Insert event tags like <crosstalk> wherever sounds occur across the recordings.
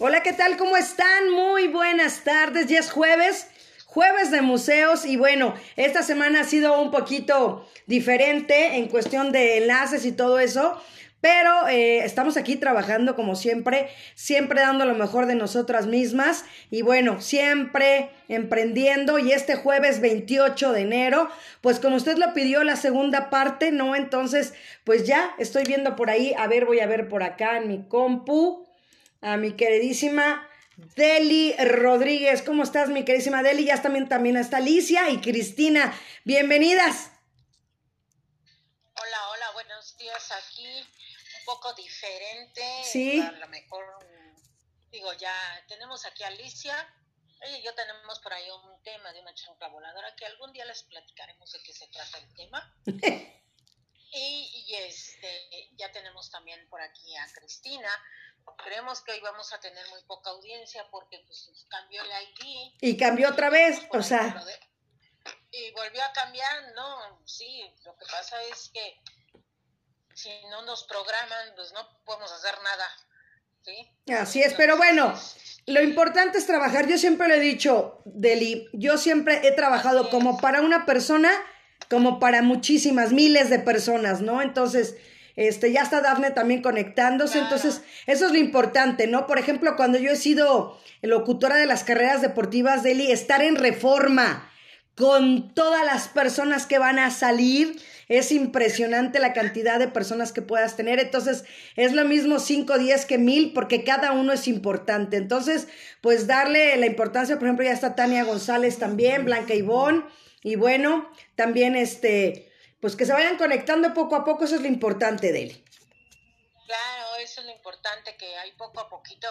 Hola, ¿qué tal? ¿Cómo están? Muy buenas tardes. Ya es jueves, jueves de museos y bueno, esta semana ha sido un poquito diferente en cuestión de enlaces y todo eso. Pero eh, estamos aquí trabajando como siempre, siempre dando lo mejor de nosotras mismas y bueno, siempre emprendiendo y este jueves 28 de enero, pues como usted lo pidió la segunda parte, ¿no? Entonces, pues ya estoy viendo por ahí, a ver, voy a ver por acá en mi compu a mi queridísima Deli Rodríguez. ¿Cómo estás, mi queridísima Deli? Ya también, también está Alicia y Cristina. Bienvenidas. Hola, hola, buenos días. Aquí un poco diferente. Sí. A lo mejor, digo, ya tenemos aquí a Alicia. Ella y yo tenemos por ahí un tema de una chancla voladora que algún día les platicaremos de qué se trata el tema. <laughs> y, y este, ya tenemos también por aquí a Cristina. Creemos que hoy vamos a tener muy poca audiencia porque pues cambió el ID. Y cambió otra vez, o sea. Y volvió a cambiar, no, sí, lo que pasa es que si no nos programan, pues no podemos hacer nada. ¿sí? Así es, pero bueno, lo importante es trabajar. Yo siempre lo he dicho, Deli, yo siempre he trabajado como para una persona, como para muchísimas, miles de personas, ¿no? Entonces, este, ya está Dafne también conectándose, entonces eso es lo importante, ¿no? Por ejemplo, cuando yo he sido locutora de las carreras deportivas de Eli, estar en reforma con todas las personas que van a salir, es impresionante la cantidad de personas que puedas tener. Entonces, es lo mismo 5, 10 que mil, porque cada uno es importante. Entonces, pues darle la importancia, por ejemplo, ya está Tania González también, Blanca Ivón, y bueno, también este, pues que se vayan conectando poco a poco, eso es lo importante de él. Claro, eso es lo importante, que hay poco a poquito,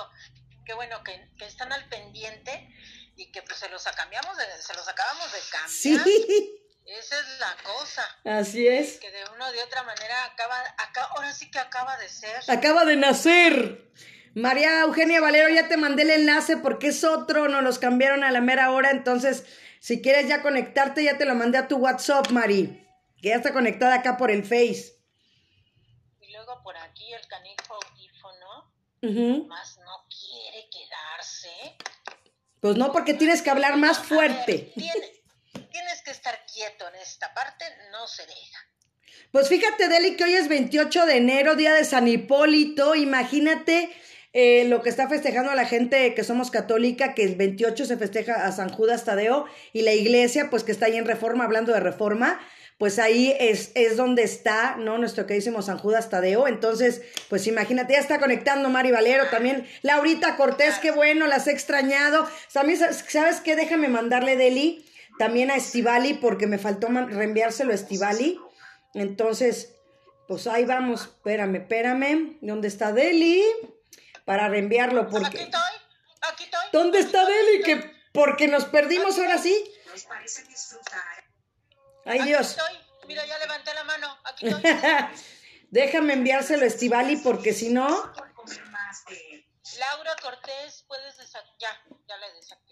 qué bueno que, están al pendiente y que pues se los cambiamos se los acabamos de cambiar. Sí. Esa es la cosa. Así es. Que de una o de otra manera acaba, acá, ahora sí que acaba de ser. Acaba de nacer. María Eugenia Valero, ya te mandé el enlace porque es otro, nos los cambiaron a la mera hora, entonces si quieres ya conectarte, ya te lo mandé a tu WhatsApp, Mari que ya está conectada acá por el Face. Y luego por aquí el canijo audífono, más no quiere quedarse. Pues no, porque tienes que hablar más fuerte. Tienes, que estar quieto en esta parte, no se deja. Pues fíjate, Deli, que hoy es 28 de enero, día de San Hipólito. Imagínate eh, lo que está festejando a la gente que somos católica, que el 28 se festeja a San Judas Tadeo y la iglesia, pues que está ahí en reforma, hablando de reforma pues ahí es, es donde está, ¿no? Nuestro queridísimo San Judas Tadeo. Entonces, pues imagínate, ya está conectando Mari Valero también. Laurita Cortés, qué bueno, las he extrañado. También, ¿sabes qué? Déjame mandarle Deli también a Estivali, porque me faltó reenviárselo a Estivali. Entonces, pues ahí vamos. Espérame, espérame. ¿Dónde está Deli? Para reenviarlo, porque... Aquí estoy, aquí estoy. ¿Dónde está Deli? Que porque nos perdimos ahora sí. Nos parece disfrutar Ay, Aquí Dios. Estoy. Mira, ya levanté la mano. Aquí <laughs> estoy. Déjame enviárselo a Estivali porque si no. Laura Cortés, puedes. Ya, ya le desactivé.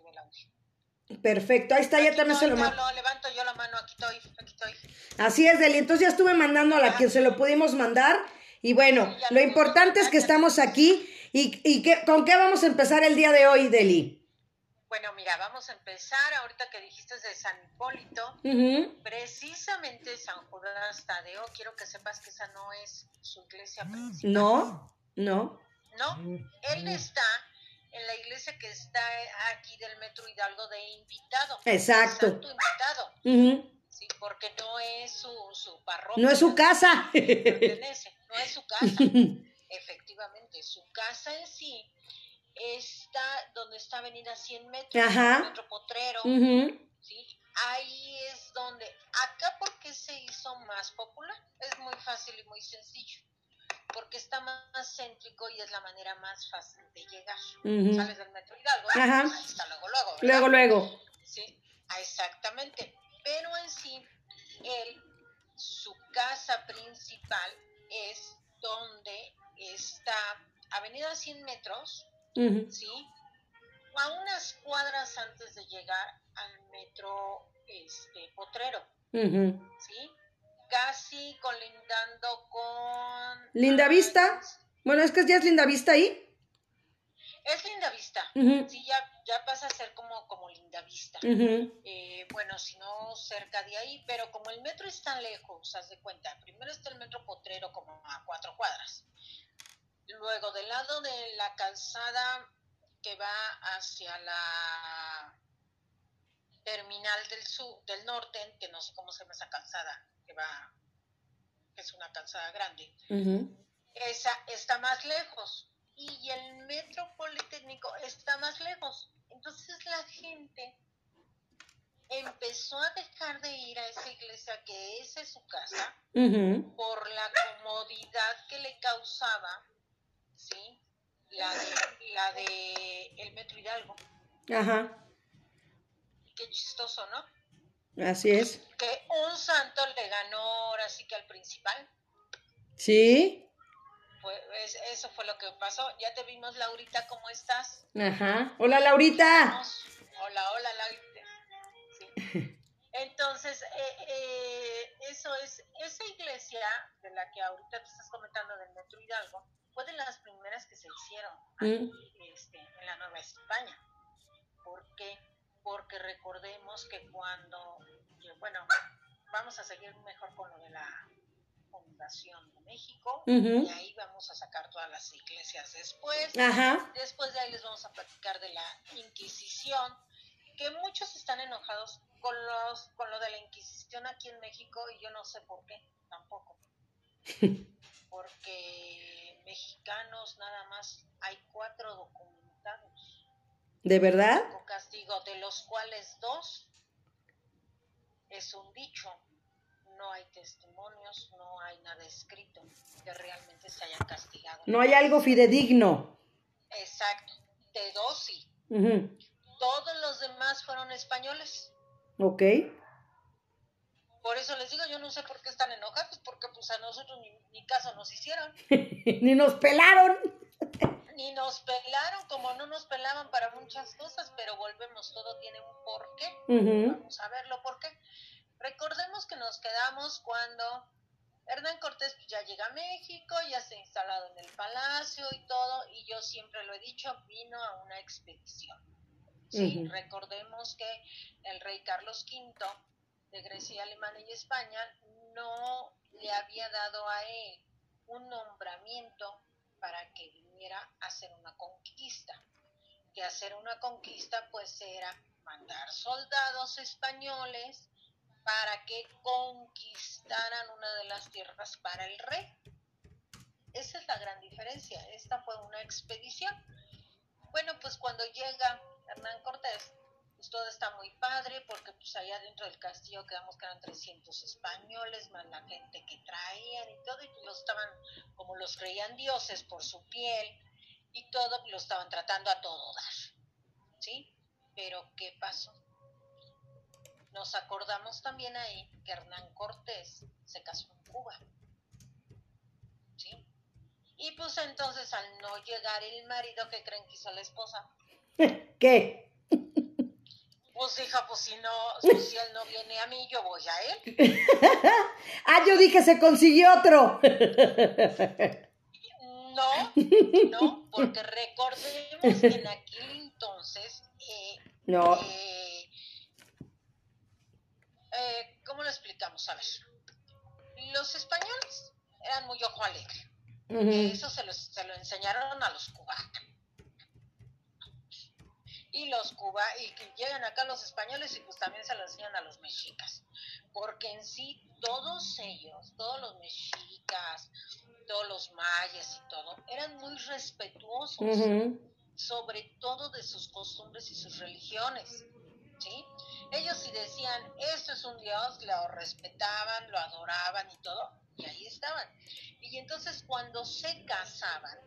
Perfecto, ahí está, ya también se lo mando. levanto yo la mano, aquí estoy, aquí estoy. Así es, Deli. Entonces ya estuve mandando a la que se lo pudimos mandar. Y bueno, lo importante es que estamos aquí. ¿Y, y qué, con qué vamos a empezar el día de hoy, Deli? Bueno, mira, vamos a empezar ahorita que dijiste de San Hipólito. Precisamente San Judas Tadeo, quiero que sepas que esa no es su iglesia principal. No, no. No, él está en la iglesia que está aquí del Metro Hidalgo de invitado. Exacto. invitado. Sí, porque no es su, su parroquia. No es su casa. no es su casa. <laughs> Efectivamente, su casa en sí está donde está Avenida 100 metros, Ajá. Metro Potrero, ¿sí? Ahí es donde, acá porque se hizo más popular, es muy fácil y muy sencillo, porque está más céntrico y es la manera más fácil de llegar. Sales del Metro Hidalgo. Ajá. ahí está luego, luego. ¿verdad? Luego, luego. Sí, exactamente. Pero en sí, él, su casa principal es donde está Avenida 100 metros, ¿sí? A unas cuadras antes de llegar al metro este, Potrero, ¿sí? Casi colindando con... ¿Linda Vista? Bueno, es que ya es Linda Vista ahí. Es linda vista. Sí, ya, ya pasa a ser como, como linda vista. Eh, bueno, si no cerca de ahí, pero como el metro está lejos, haz de cuenta. Primero está el metro Potrero como a cuatro cuadras. Luego, del lado de la calzada que va hacia la terminal del sur, del norte, que no sé cómo se llama esa calzada, que va, que es una calzada grande, esa está más lejos y el metro politécnico está más lejos. Entonces la gente empezó a dejar de ir a esa iglesia que esa es su casa por la comodidad que le causaba, ¿sí? La de, la de el Metro Hidalgo. Ajá. Qué chistoso, ¿no? Así es. Que un santo le ganó ahora sí que al principal. Sí. Pues eso fue lo que pasó. Ya te vimos, Laurita, ¿cómo estás? Ajá. Hola, Laurita. Hola, hola, Laurita. Sí. <laughs> Entonces, eh, eh, eso es, esa iglesia de la que ahorita te estás comentando del Metro Hidalgo, fue de las primeras que se hicieron mm. este, en la Nueva España. ¿Por qué? Porque recordemos que cuando, bueno, vamos a seguir mejor con lo de la Fundación de México, y ahí vamos a sacar todas las iglesias después. Después de ahí les vamos a platicar de la Inquisición, que muchos están enojados con, los, con lo de la Inquisición aquí en México, y yo no sé por qué, tampoco. <laughs> Porque mexicanos nada más hay cuatro documentados. ¿De verdad? Castigo, de los cuales dos es un dicho no hay testimonios, no hay nada escrito que realmente se hayan castigado. No hay algo fidedigno. Exacto, de dos sí. Todos los demás fueron españoles. Ok. Por eso les digo, yo no sé por qué están enojados, porque pues a nosotros ni, caso nos hicieron. <laughs> ni nos pelaron. Ni nos pelaron, como no nos pelaban para muchas cosas, pero volvemos, todo tiene un porqué. Vamos a verlo por qué. Recordemos que nos quedamos cuando Hernán Cortés ya llega a México, ya se ha instalado en el palacio y todo, y yo siempre lo he dicho, vino a una expedición. Sí, recordemos que el rey Carlos V de Grecia, Alemania y España no le había dado a él un nombramiento para que viniera a hacer una conquista. Que hacer una conquista pues era mandar soldados españoles para que conquistaran una de las tierras para el rey. Esa es la gran diferencia. Esta fue una expedición. Bueno, pues cuando llega Hernán Cortés, pues todo está muy padre porque pues allá dentro del castillo quedamos que eran 300 españoles, más la gente que traían y todo, y los estaban, como los creían dioses por su piel y todo, lo estaban tratando a todo dar. ¿Sí? Pero ¿qué pasó? Nos acordamos también ahí que Hernán Cortés se casó en Cuba. ¿Sí? Y pues entonces al no llegar el marido, ¿qué creen que hizo la esposa? <laughs> ¿Qué? Pues hija, pues si no, <laughs> pues, si él no viene a mí, yo voy a él. <laughs> ah, yo dije se consiguió otro. no, no, porque recordemos que en aquel entonces eh, no. Eh, eh, ¿cómo lo explicamos? A ver, los españoles eran muy ojo alegre. Eso se, se lo enseñaron a los cubanos. Y los cuba y que llegan acá los españoles y pues también se lo enseñan a los mexicas. Porque en sí todos ellos, todos los mexicas, todos los mayas y todo, eran muy respetuosos, sobre todo de sus costumbres y sus religiones. ¿sí? Ellos si decían, esto es un Dios, lo respetaban, lo adoraban y todo, y ahí estaban. Y entonces cuando se casaban,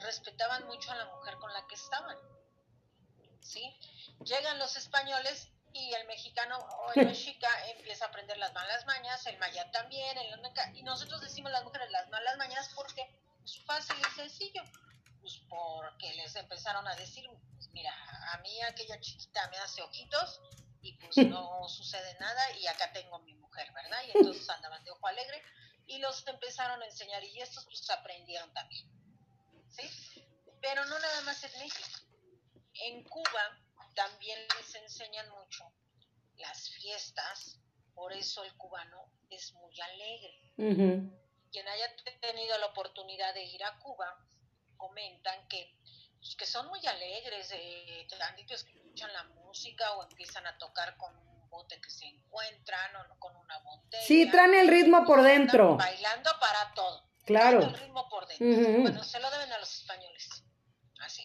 respetaban mucho a la mujer con la que estaban, ¿sí? Llegan los españoles y el mexicano o el mexica empieza a aprender las malas mañas, el maya también, el y nosotros decimos las mujeres las malas mañas porque es fácil y sencillo, pues porque les empezaron a decir, pues mira, a mí aquella chiquita me hace ojitos y pues no sucede nada y acá tengo mi mujer, ¿verdad? Y entonces andaban de ojo alegre y los empezaron a enseñar y estos pues aprendieron también, ¿sí? Pero no nada más en México. En Cuba también les enseñan mucho las fiestas, por eso el cubano es muy alegre. Quien haya tenido la oportunidad de ir a Cuba, comentan que, pues, que son muy alegres, eh, que escuchan la música o empiezan a tocar con un bote que se encuentran o con una botella. Sí, traen el ritmo por dentro. Bailando para todo. Claro. el ritmo por dentro. Bueno, se lo deben a los españoles. Así.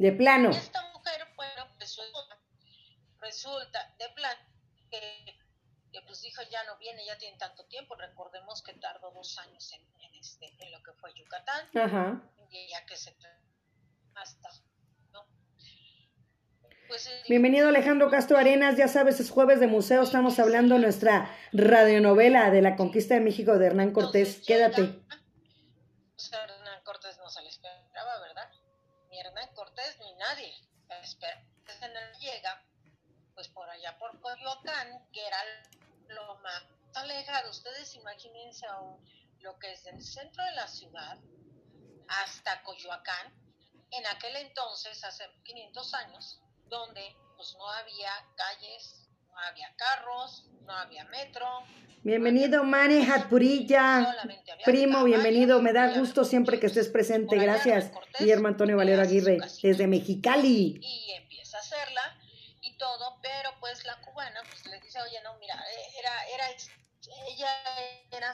De plano. esta mujer, bueno, resulta, de plan que, pues dijo ya no viene, ya tiene tanto tiempo. Recordemos que tardó dos años en, este, en lo que fue Yucatán. Ajá. Y ya que se hasta pues, Bienvenido Alejandro Castro Arenas, ya sabes, es jueves de museo, estamos hablando de nuestra radionovela de la conquista de México de Hernán Cortés. Quédate. Pues, Hernán Ni nadie espera. llega, pues por allá por Coyoacán, que era lo más alejado. Ustedes imagínense aún lo que es del centro de la ciudad hasta Coyoacán, en aquel entonces, hace 500 años, donde pues no había calles, no había carros, no había metro. Bienvenido, Mane Hatpurilla. Primo, bienvenido. Me da gusto siempre que estés presente. Gracias, Guillermo Antonio Valero Aguirre, desde Mexicali. Y empieza a hacerla y todo, pero pues la cubana pues le dice, oye, no, mira, eh, era, era, ella era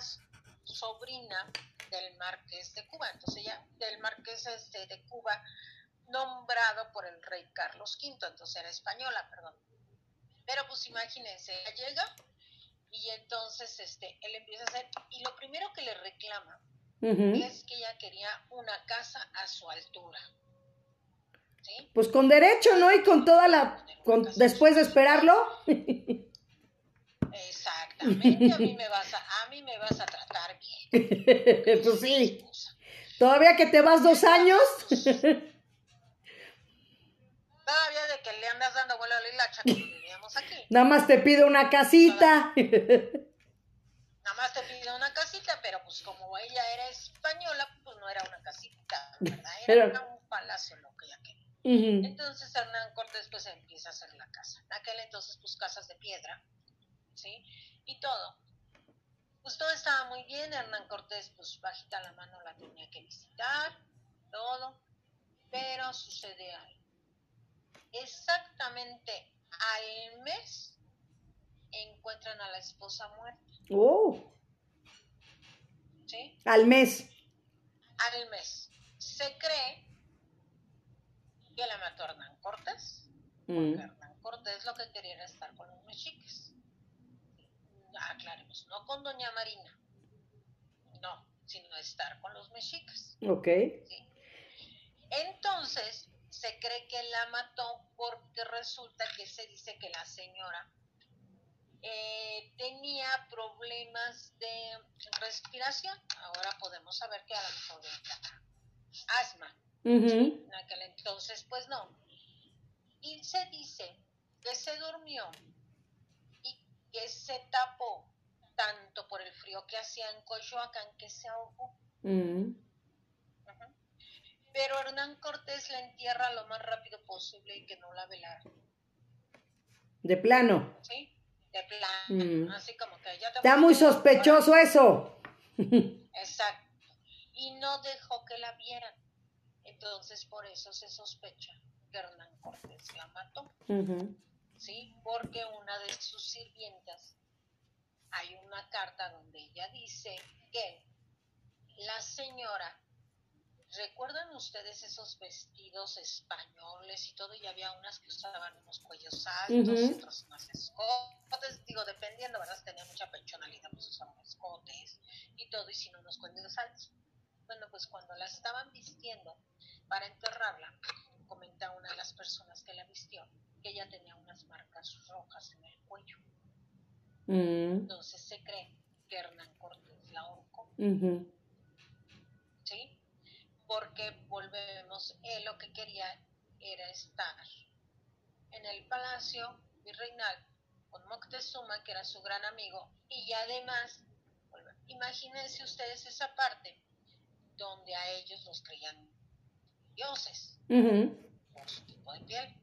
sobrina del marqués de Cuba, entonces ella, del marqués este, de Cuba, nombrado por el rey Carlos V, entonces era española, perdón. Pero pues imagínense, ella llega y entonces este, él empieza a hacer, y lo primero que le reclama es que ella quería una casa a su altura. ¿Sí? Pues con derecho, ¿no? Y con toda la... después de esperarlo. Exactamente, a mí me vas a, a, mí me vas a tratar bien. <laughs> pues sí. Todavía que te vas dos años. Todavía de que le andas dando vuelo a la vivíamos aquí. Nada más te pido una casita. Nada más te pido una casita, pero pues como ella era española, pues no era una casita, ¿verdad? Era un palacio lo que ella quería. Entonces Hernán Cortés pues empieza a hacer la casa. En aquel entonces pues casas de piedra, ¿sí? Y todo. Pues todo estaba muy bien, Hernán Cortés pues bajita la mano la tenía que visitar, todo, pero sucede algo exactamente al mes encuentran a la esposa muerta. Oh. ¿Sí? Al mes. Al mes. Se cree que la mató Hernán Cortés. Porque mm. Hernán Cortés lo que quería era estar con los mexiques. Aclaremos, no con Doña Marina. No, sino estar con los mexicas. Ok. Entonces, se cree que la mató porque resulta que se dice que la señora eh, tenía problemas de respiración. Ahora podemos saber que a lo mejor era asma. En aquel entonces, pues no. Y se dice que se durmió y que se tapó tanto por el frío que hacía en Coyoacán que se ahogó. Pero Hernán Cortés la entierra lo más rápido posible y que no la velara. De plano. Sí, de plano. Mm. Así como que ya te Está muy sospechoso eso. Exacto. Y no dejó que la vieran. Entonces por eso se sospecha que Hernán Cortés la mató. Sí, porque una de sus sirvientas hay una carta donde ella dice que la señora ¿Recuerdan ustedes esos vestidos españoles y todo? Y había unas que usaban unos cuellos altos, otros unas escotes, digo, dependiendo, ¿verdad? tenía mucha pensionalidad, pues usaban escotes y todo, y sin unos cuellos altos. Bueno, pues cuando la estaban vistiendo para enterrarla, comenta una de las personas que la vistió que ella tenía unas marcas rojas en el cuello. Mm. Entonces se cree que Hernán Cortés la ahorcó. Porque volvemos, él lo que quería era estar en el palacio virreinal con Moctezuma, que era su gran amigo, y además, imagínense ustedes esa parte, donde a ellos los creían dioses por su tipo de piel.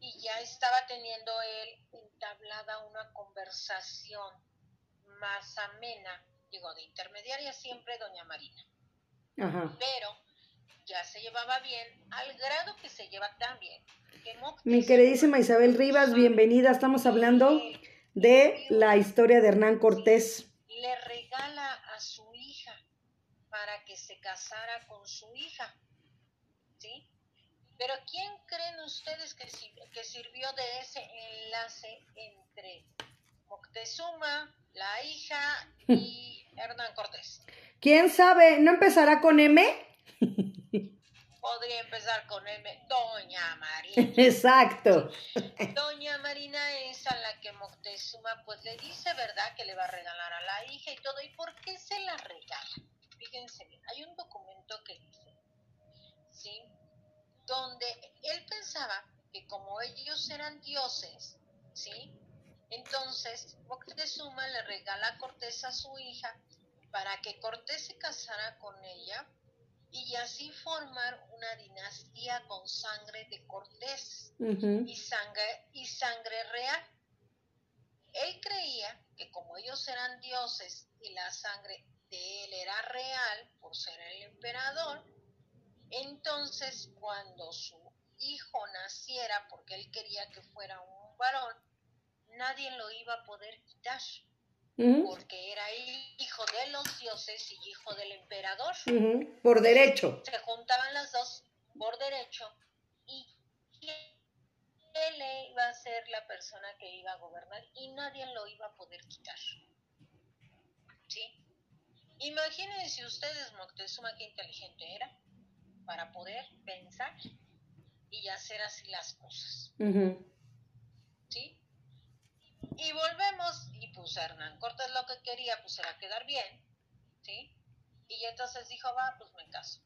Y ya estaba teniendo él entablada una conversación más amena, digo, de intermediaria siempre doña Marina. Pero ya se llevaba bien, al grado que se lleva tan bien. Mi queridísima Isabel Rivas, bienvenida. Estamos hablando de la historia de Hernán Cortés. Le regala a su hija para que se casara con su hija. ¿Sí? Pero ¿quién creen ustedes que, que sirvió de ese enlace entre Moctezuma, la hija y <laughs> Hernán Cortés? ¿Quién sabe? ¿No empezará con M? <laughs> Podría empezar con M, Doña Marina. <laughs> Exacto. Doña Marina es a la que Moctezuma pues le dice, ¿verdad? Que le va a regalar a la hija y todo. ¿Y por qué se la regala? Fíjense bien, hay un documento que dice, ¿sí? Donde él pensaba que como ellos eran dioses, ¿sí? Entonces Moctezuma le regala a Cortés a su hija para que Cortés se casara con ella y así formar una dinastía con sangre de Cortés y, sangre, y sangre real. Él creía que como ellos eran dioses y la sangre de él era real por ser el emperador, entonces cuando su hijo naciera, porque él quería que fuera un varón, nadie lo iba a poder quitar porque era hijo de los dioses y hijo del emperador. Por derecho. Se juntaban las dos por derecho y él iba a ser la persona que iba a gobernar y nadie lo iba a poder quitar. ¿Sí? Imagínense ustedes, Moctezuma, qué inteligente era para poder pensar y hacer así las cosas. ¿Sí? Y volvemos, pues Hernán Cortés lo que quería pues era quedar bien, ¿sí? Y entonces dijo, va, pues me caso.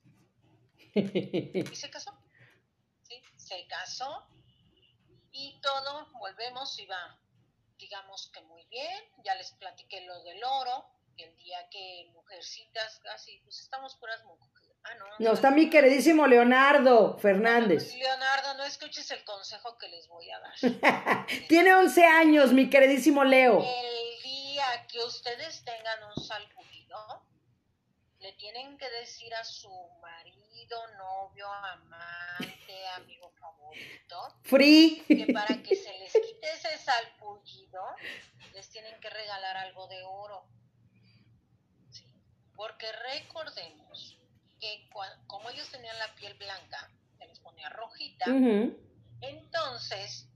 y se casó, ¿sí? Se casó y todo, volvemos y va, digamos que muy bien, ya les platiqué lo del oro, el día que mujercitas, casi, pues estamos puras mujeres Ah, no, no, está mi queridísimo Leonardo Fernández. Leonardo, no escuches el consejo que les voy a dar. <laughs> Tiene 11 años, mi queridísimo Leo. El día que ustedes tengan un salpudido, le tienen que decir a su marido, novio, amante, <laughs> amigo favorito, Free. que para que se les quite ese salpullido, les tienen que regalar algo de oro. Porque recordemos que como ellos tenían la piel blanca, se les ponía rojita, entonces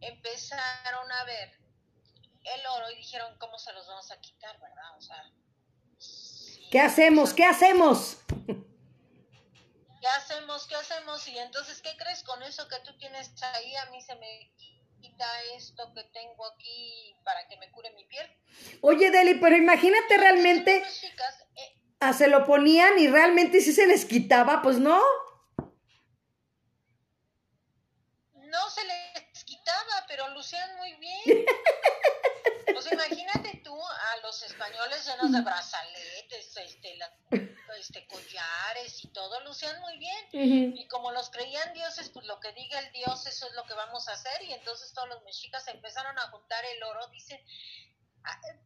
empezaron a ver el oro y dijeron, ¿cómo se los vamos a quitar, verdad? O sea, ¿qué hacemos? ¿Qué hacemos? <laughs> ¿Qué hacemos? ¿Qué hacemos? Y entonces, ¿qué crees con eso que tú tienes ahí? A mí se me quita esto que tengo aquí para que me cure mi piel. Oye, Deli, pero imagínate realmente... Eh, Ah, se lo ponían y realmente si se les quitaba, pues no. No se les quitaba, pero lucían muy bien. <laughs> Pues imagínate tú a los españoles llenos de brazaletes, este, este, collares y todo, lucían muy bien. Y como los creían dioses, pues lo que diga el dios, eso es lo que vamos a hacer. Y entonces todos los mexicas empezaron a juntar el oro. Dicen,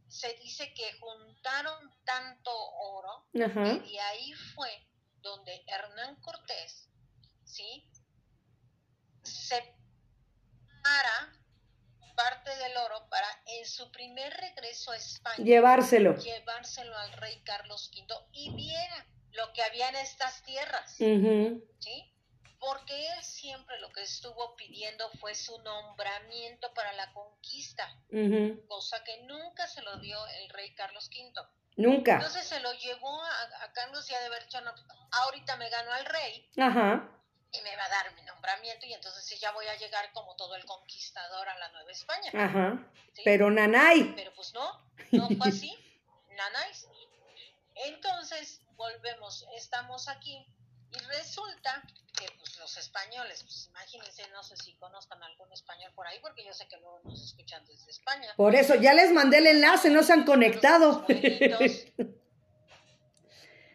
se dice que juntaron tanto oro y de ahí fue donde Hernán Cortés, ¿sí? Separa parte del oro para en su primer regreso a España llevárselo, llevárselo al rey Carlos V y viera lo que había en estas tierras, ¿sí? Porque él siempre lo que estuvo pidiendo fue su nombramiento para la conquista, cosa que nunca se lo dio el rey Carlos V. Nunca. Entonces se lo llevó a, Carlos y a de haber dicho, ahorita me gano al rey Ajá. y me va a dar mi nombramiento y entonces sí ya voy a llegar como todo el conquistador a la Nueva España. Ajá. Pero Nanay. Pero pues no, no fue así. <laughs> Nanay. Entonces, volvemos, estamos aquí y resulta que pues, los españoles, pues imagínense, no sé si conozcan algún español por ahí, porque yo sé que luego nos escuchan desde España. Por eso, ya les mandé el enlace, no se han conectado. <laughs>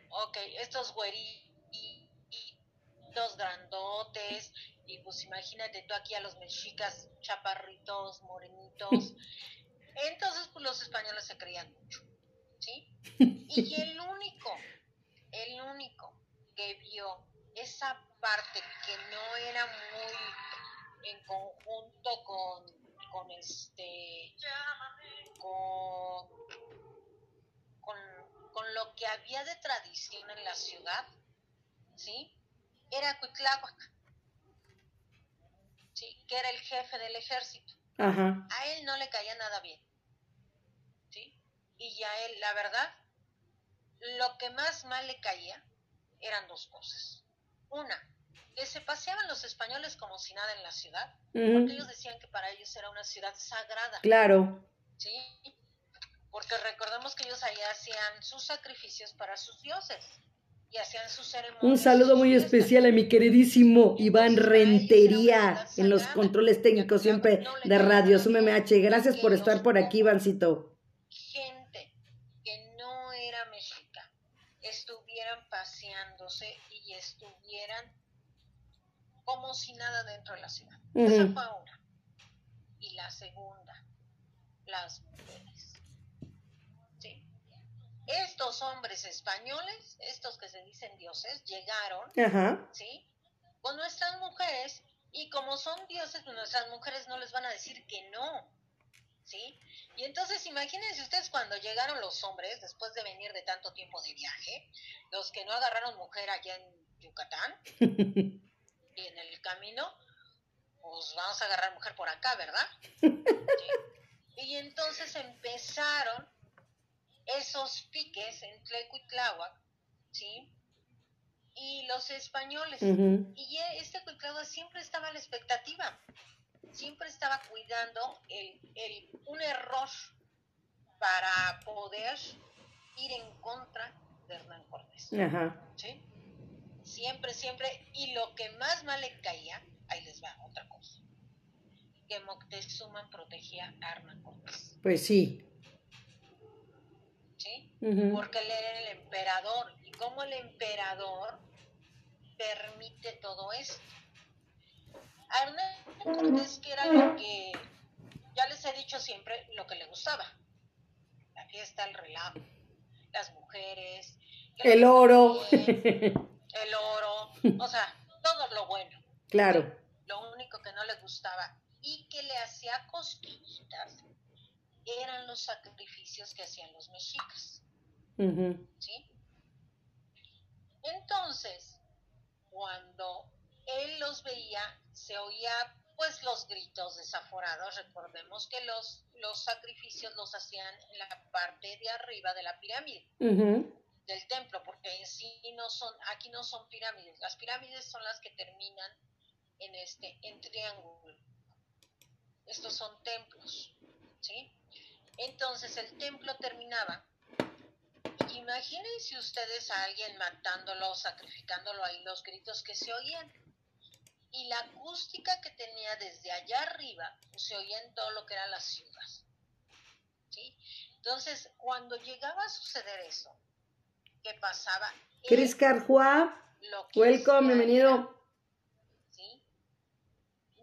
ok, estos güeritos grandotes, y pues imagínate tú aquí a los mexicas chaparritos, morenitos. <laughs> Entonces, pues los españoles se creían mucho, ¿sí? <laughs> Y el único, el único que vio esa parte que no era muy en conjunto con, con este, con, con, lo que había de tradición en la ciudad, ¿sí? Era Cuitláhuac, ¿sí? Que era el jefe del ejército. A él no le caía nada bien, ¿sí? Y a él, la verdad, lo que más mal le caía eran dos cosas. Una, que se paseaban los españoles como si nada en la ciudad, porque ellos decían que para ellos era una ciudad sagrada. Claro. Sí, porque recordemos que ellos ahí hacían sus sacrificios para sus dioses y hacían sus ceremonias. Un saludo muy especial a mi queridísimo Iván Rentería en los controles técnicos siempre de Radio Súmeme H. Gracias por estar por aquí, Ivancito. Gente que no era mexica estuvieran paseándose y estuvieran como si nada dentro de la ciudad. Esa fue una. Y la segunda, las mujeres. Sí. Estos hombres españoles, estos que se dicen dioses, llegaron, ¿sí? Con nuestras mujeres y como son dioses, nuestras mujeres no les van a decir que no, ¿sí? Y entonces imagínense ustedes cuando llegaron los hombres, después de venir de tanto tiempo de viaje, los que no agarraron mujer allá en Yucatán, y <laughs> en el camino, pues vamos a agarrar mujer por acá, ¿verdad? <laughs> Y entonces empezaron esos piques entre Cuitláhuac, ¿sí? Y los españoles. Y este Cuitláhuac siempre estaba a la expectativa, siempre estaba cuidando el, el, un error para poder ir en contra de Hernán Cortés. ¿Sí? Siempre, siempre. Y lo que más mal le caía, ahí les va otra cosa que Moctezuma protegía a Hernán Cortés. Pues sí. ¿Sí? Porque él era el emperador. Y como el emperador permite todo esto. A Hernán Cortés, que era lo que, ya les he dicho siempre, lo que le gustaba. La fiesta, el relajo, las mujeres. El oro. el oro. O sea, todo lo bueno. Claro. Lo único que no le gustaba y que le hacía cosquillitas eran los sacrificios que hacían los mexicas. ¿Sí? Entonces, cuando él los veía, se oía pues los gritos desaforados. Recordemos que los, los sacrificios los hacían en la parte de arriba de la pirámide. del templo, porque en sí no son, aquí no son pirámides, las pirámides son las que terminan en este, en triángulo estos son templos, ¿sí? Entonces el templo terminaba. Imagínense ustedes a alguien matándolo, sacrificándolo ahí, los gritos que se oían. Y la acústica que tenía desde allá arriba se oía en todo lo que era la ciudad. ¿sí? Entonces, cuando llegaba a suceder eso, ¿qué pasaba? Cris Carjua, welcome, bienvenido. ¿sí?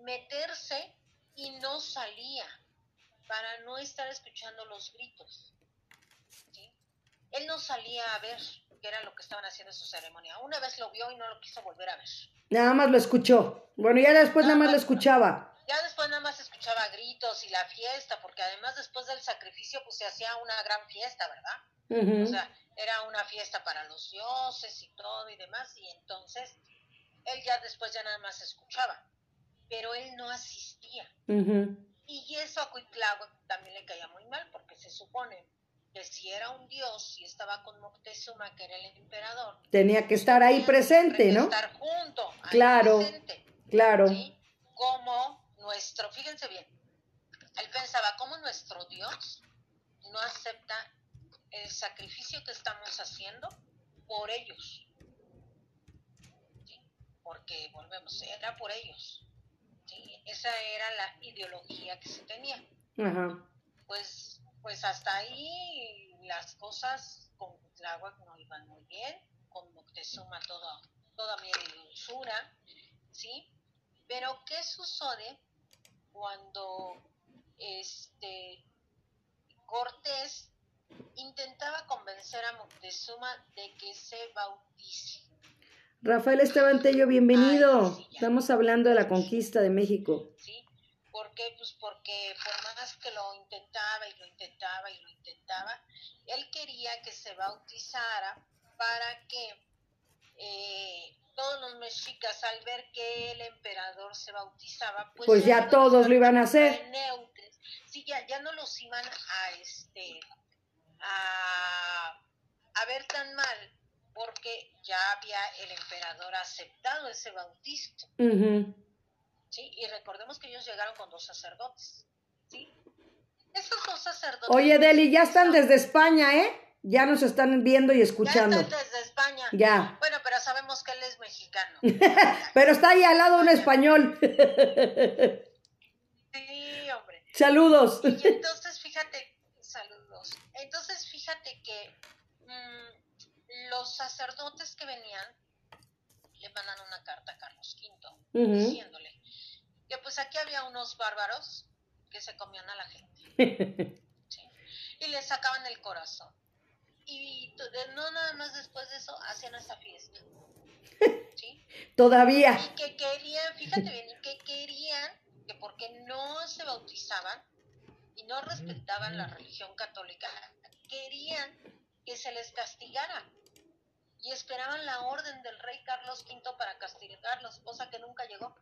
Meterse y no salía para no estar escuchando los gritos. Él no salía a ver qué era lo que estaban haciendo en su ceremonia. Una vez lo vio y no lo quiso volver a ver. Nada más lo escuchó. Bueno, ya después nada, más lo escuchaba. Ya después nada más escuchaba gritos y la fiesta, porque además después del sacrificio pues se hacía una gran fiesta, ¿verdad? O sea, era una fiesta para los dioses y todo y demás, y entonces él ya después ya nada más escuchaba pero él no asistía. Y eso a Cuitláhuac también le caía muy mal, porque se supone que si era un dios y estaba con Moctezuma, que era el emperador, tenía que estar ahí presente, ¿no? Estar junto, claro, claro. Como nuestro, fíjense bien, él pensaba, como nuestro dios no acepta el sacrificio que estamos haciendo por ellos. Porque, volvemos, era por ellos. Esa era la ideología que se tenía. Pues, pues hasta ahí las cosas con Tláhuac no iban muy bien, Moctezuma todo, toda mi dulzura, ¿sí? Pero ¿qué sucede cuando este Cortés intentaba convencer a Moctezuma de que se bautice? Rafael Esteban Tello, bienvenido. Estamos hablando de la conquista de México. Sí, ¿por qué? Pues porque por más que lo intentaba y lo intentaba y lo intentaba, él quería que se bautizara para que eh, todos los mexicas al ver que el emperador se bautizaba, pues, pues ya, todos lo iban a hacer. Sí, ya, ya no los iban a este a, a ver tan mal porque ya había el emperador aceptado ese bautismo. ¿Sí? Y recordemos que ellos llegaron con dos sacerdotes. ¿Sí? Esos dos sacerdotes. Oye, Deli, ya están desde España, ¿eh? Ya nos están viendo y escuchando. Ya están desde España. Ya. Bueno, pero sabemos que él es mexicano. <laughs> pero está ahí al lado un español. sí, hombre. Saludos. Y entonces, fíjate, saludos. Entonces, fíjate que mm, los sacerdotes que venían le mandan una carta a Carlos V diciéndole que pues aquí había unos bárbaros que se comían a la gente <laughs> y le sacaban el corazón y no nada más después de eso hacían esta fiesta. <laughs> ¿sí? Todavía. Y que querían, fíjate bien, y que querían que porque no se bautizaban y no respetaban la religión católica, querían que se les castigara y esperaban la orden del rey Carlos V para castigarlos, cosa que nunca llegó.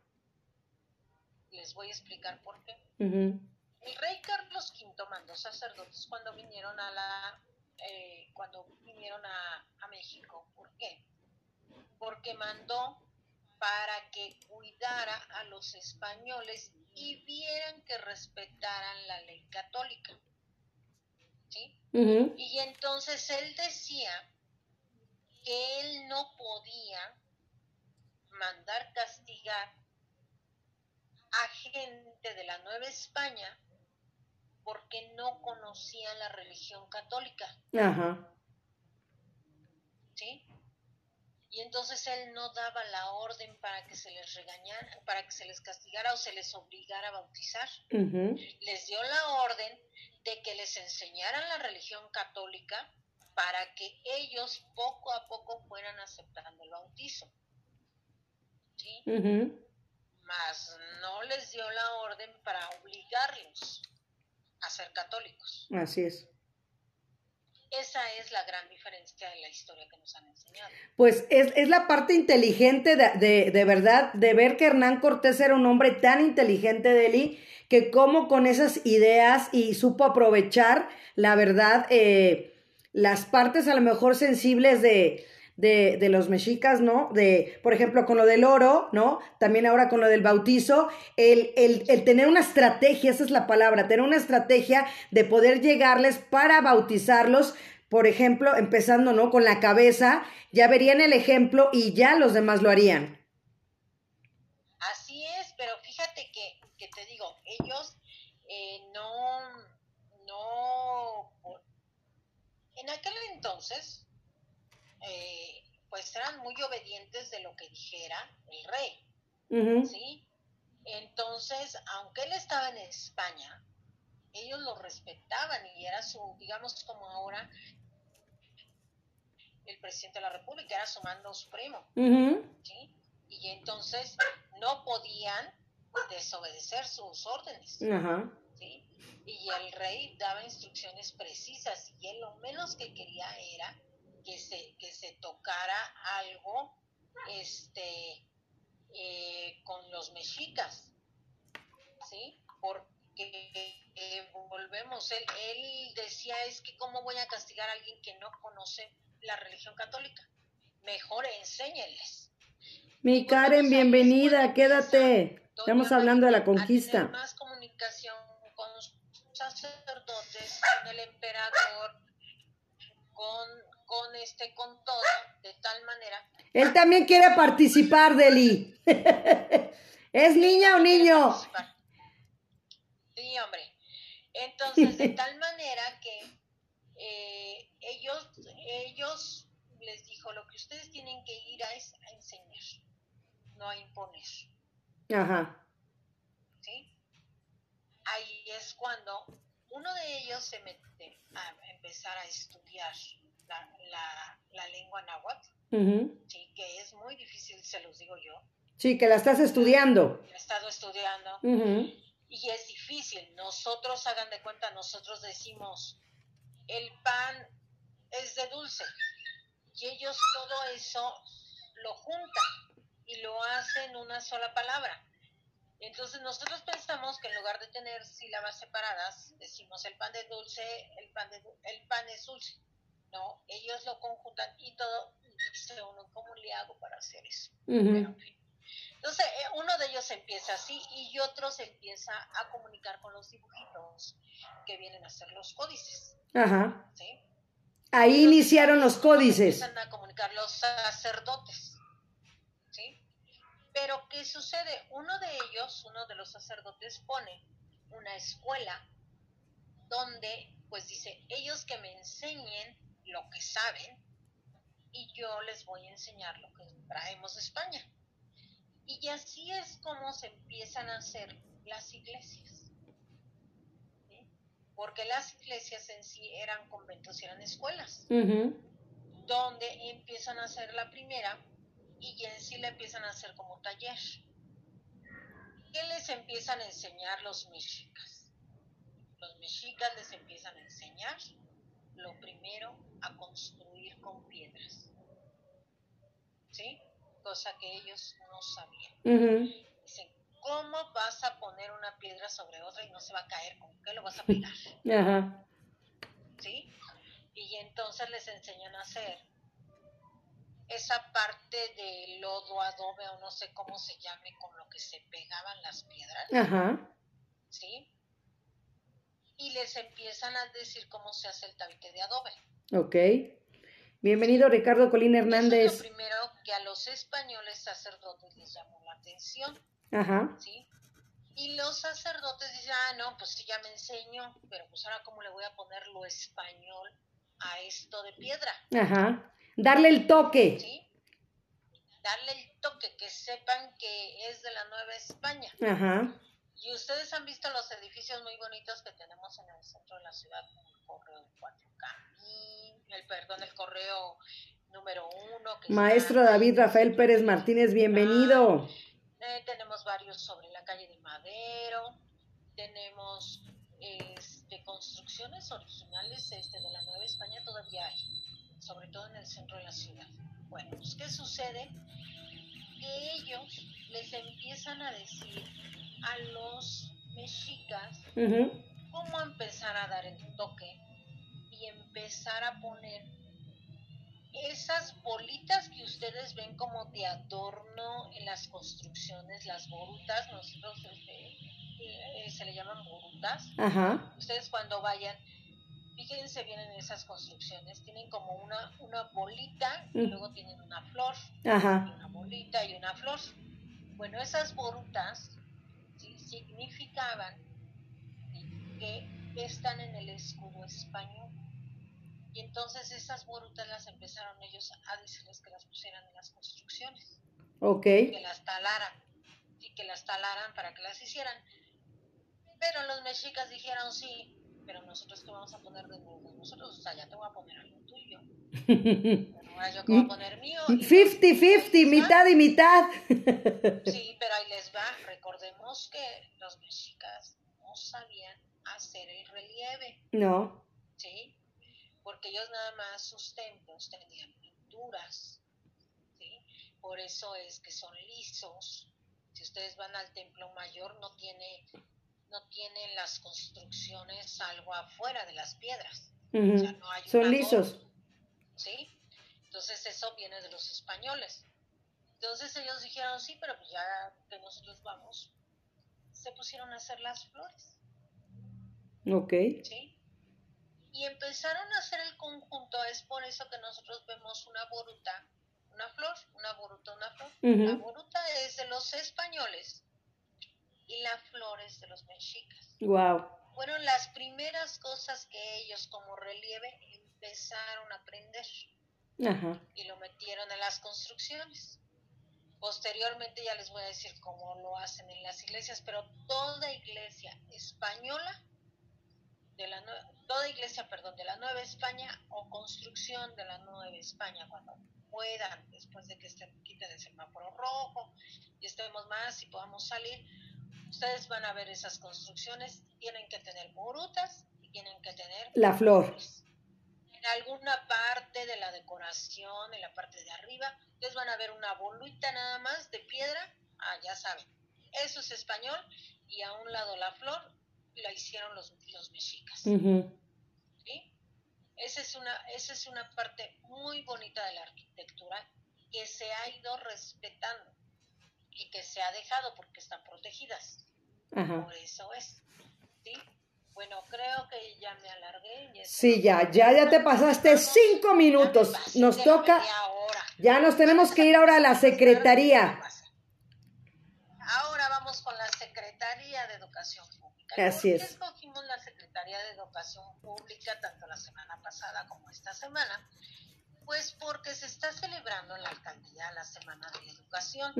Les voy a explicar por qué. El rey Carlos V mandó sacerdotes cuando vinieron a la eh, cuando vinieron a, a México. ¿Por qué? Porque mandó para que cuidara a los españoles y vieran que respetaran la ley católica. ¿Sí? Y entonces él decía que él no podía mandar castigar gente de la Nueva España porque no conocían la religión católica. Ajá. ¿Sí? Y entonces él no daba la orden para que se les regañara, para que se les castigara o se les obligara a bautizar. Les dio la orden de que les enseñaran la religión católica para que ellos poco a poco fueran aceptando el bautizo. ¿Sí? Mas no les dio la orden para obligarlos a ser católicos. Así es. Esa es la gran diferencia en la historia que nos han enseñado. Pues es, la parte inteligente de, de, verdad, de ver que Hernán Cortés era un hombre tan inteligente, Deli, que como con esas ideas y supo aprovechar, la verdad, eh, las partes a lo mejor sensibles de, de, de, los mexicas, ¿no? De, por ejemplo, con lo del oro, ¿no? También ahora con lo del bautizo, el, el, el, tener una estrategia, esa es la palabra, tener una estrategia de poder llegarles para bautizarlos, por ejemplo, empezando, ¿no? Con la cabeza, ya verían el ejemplo y ya los demás lo harían. Así es, pero fíjate que, que te digo, ellos eh, no En aquel entonces, eh, pues eran muy obedientes de lo que dijera el rey, ¿sí? Entonces, aunque él estaba en España, ellos lo respetaban y era su, digamos como ahora, el presidente de la República era su mando supremo, ¿sí? Y entonces no podían desobedecer sus órdenes, ¿sí? y el rey daba instrucciones precisas y él lo menos que quería era que se, que se tocara algo este, eh, con los mexicas, ¿sí? Porque eh, volvemos, él, él decía es que cómo voy a castigar a alguien que no conoce la religión católica, mejor enséñenles. Mi Karen, bienvenida, quédate. Estamos hablando de la conquista. más comunicación con sacerdotes, con el emperador, con, con este, con todo, de tal manera. Él también quiere participar, Deli. <laughs> ¿Es niña o niño? Sí, hombre. Entonces, de <laughs> tal manera que eh, ellos, ellos les dijo, lo que ustedes tienen que ir a es a enseñar, no a imponer. Ajá. ¿Sí? Ahí es cuando uno de ellos se mete a empezar a estudiar la, lengua náhuatl, ¿sí? que es muy difícil, se los digo yo. Sí, que la estás estudiando. he estado estudiando. Y es difícil. Nosotros, hagan de cuenta, nosotros decimos, el pan es de dulce. Y ellos todo eso lo juntan y lo hacen una sola palabra. Entonces nosotros pensamos que en lugar de tener sílabas separadas, decimos el pan de dulce, el pan, de, el pan es dulce. No, ellos lo conjuntan y todo dice uno, ¿cómo le hago para hacer eso? Entonces, eh, uno de ellos empieza así y otro se empieza a comunicar con los dibujitos que vienen a ser los códices. Ajá. Ahí iniciaron los códices. Empiezan a comunicar los sacerdotes. ¿Sí? Pero, ¿qué sucede? Uno de ellos, uno de los sacerdotes, pone una escuela donde, pues dice, ellos que me enseñen lo que saben y yo les voy a enseñar lo que traemos de España. Y así es como se empiezan a hacer las iglesias. Porque las iglesias en sí eran conventos y eran escuelas. Donde empiezan a hacer la primera y en sí la empiezan a hacer como taller. ¿Qué les empiezan a enseñar los mexicas? Los mexicas les empiezan a enseñar lo primero a construir con piedras. ¿Sí? cosa que ellos no sabían. Dicen, ¿cómo vas a poner una piedra sobre otra y no se va a caer? ¿Con qué lo vas a pegar? <laughs> Ajá. ¿Sí? Y entonces les enseñan a hacer esa parte de lodo, adobe o no sé cómo se llame, con lo que se pegaban las piedras. Ajá. ¿Sí? Y les empiezan a decir cómo se hace el tabique de adobe. Ok. Bienvenido Ricardo Colín Hernández. es lo primero que a los españoles sacerdotes les llamó la atención. Ajá. ¿sí? Y los sacerdotes dicen, ah, no, pues sí, ya me enseño, pero pues ahora cómo le voy a poner lo español a esto de piedra. Ajá. Darle el toque. ¿Sí? Darle el toque, que sepan que es de la Nueva España. Ajá. Y ustedes han visto los edificios muy bonitos que tenemos en el centro de la ciudad, el correo Cuatro Caminos, el perdón, el correo número uno. Maestro David Rafael Pérez Martínez, bienvenido. Eh, tenemos varios sobre la calle de Madero, tenemos este, construcciones originales este, de la Nueva España, todavía hay, sobre todo en el centro de la ciudad. Bueno, pues ¿qué sucede? Que ellos les empiezan a decir a los mexicas cómo empezar a dar el toque y empezar a poner esas bolitas que ustedes ven como de adorno en las construcciones, las borutas, nosotros este, eh, se le llaman borutas. Ustedes cuando vayan, fíjense bien en esas construcciones, tienen como una, una bolita y luego tienen una flor, una bolita y una flor. Bueno, esas borutas significaban que están en el escudo español. Y entonces esas borutas las empezaron ellos a decirles que las pusieran en las construcciones. Ok. Que las talaran. Y que las talaran para que las hicieran. Pero los mexicas dijeron sí, pero nosotros qué vamos a poner de nuevo. Nosotros, o sea, ya te voy a poner algo tuyo. <laughs> Pero yo que voy a poner mío. 50-50, mitad y mitad. sí, pero ahí les va. Recordemos que los mexicas no sabían hacer el relieve. No. Sí porque ellos nada más sus templos tenían pinturas, ¿sí? Por eso es que son lisos. Si ustedes van al templo mayor, no tiene, no tienen las construcciones algo afuera de las piedras. o sea, no hay son lisos. ¿Sí? Entonces eso viene de los españoles. Entonces ellos dijeron, sí, pero pues ya que nosotros vamos, se pusieron a hacer las flores. Ok. ¿Sí? y empezaron a hacer el conjunto, es por eso que nosotros vemos una boruta, una flor, una boruta, una flor. La boruta es de los españoles y la flor es de los mexicas. Wow. Fueron las primeras cosas que ellos como relieve empezaron a aprender. Y lo metieron en las construcciones. Posteriormente ya les voy a decir cómo lo hacen en las iglesias, pero toda iglesia española, de la toda iglesia, perdón, de la Nueva España o construcción de la Nueva España, cuando puedan, después de que se quite el semáforo rojo y estemos más y podamos salir, ustedes van a ver esas construcciones, tienen que tener morutas y tienen que tener... La flor. En alguna parte de la decoración, en la parte de arriba, ustedes van a ver una bolita nada más de piedra, ah, ya saben, eso es español, y a un lado la flor la hicieron los, los mexicas. ¿Sí? Esa es, una, esa es una parte muy bonita de la arquitectura que se ha ido respetando y que se ha dejado porque están protegidas. Por eso es. ¿sí? Bueno, creo que ya me alargué. sí, ya, ya, ya te pasaste cinco minutos. Nos toca. Ya nos tenemos que ir ahora a la secretaría. Ahora vamos con la Secretaría de Educación Pública. Así es. escogimos la Secretaría de Educación Pública tanto la semana pasada como esta semana? Pues porque se está celebrando en la alcaldía la Semana de la Educación.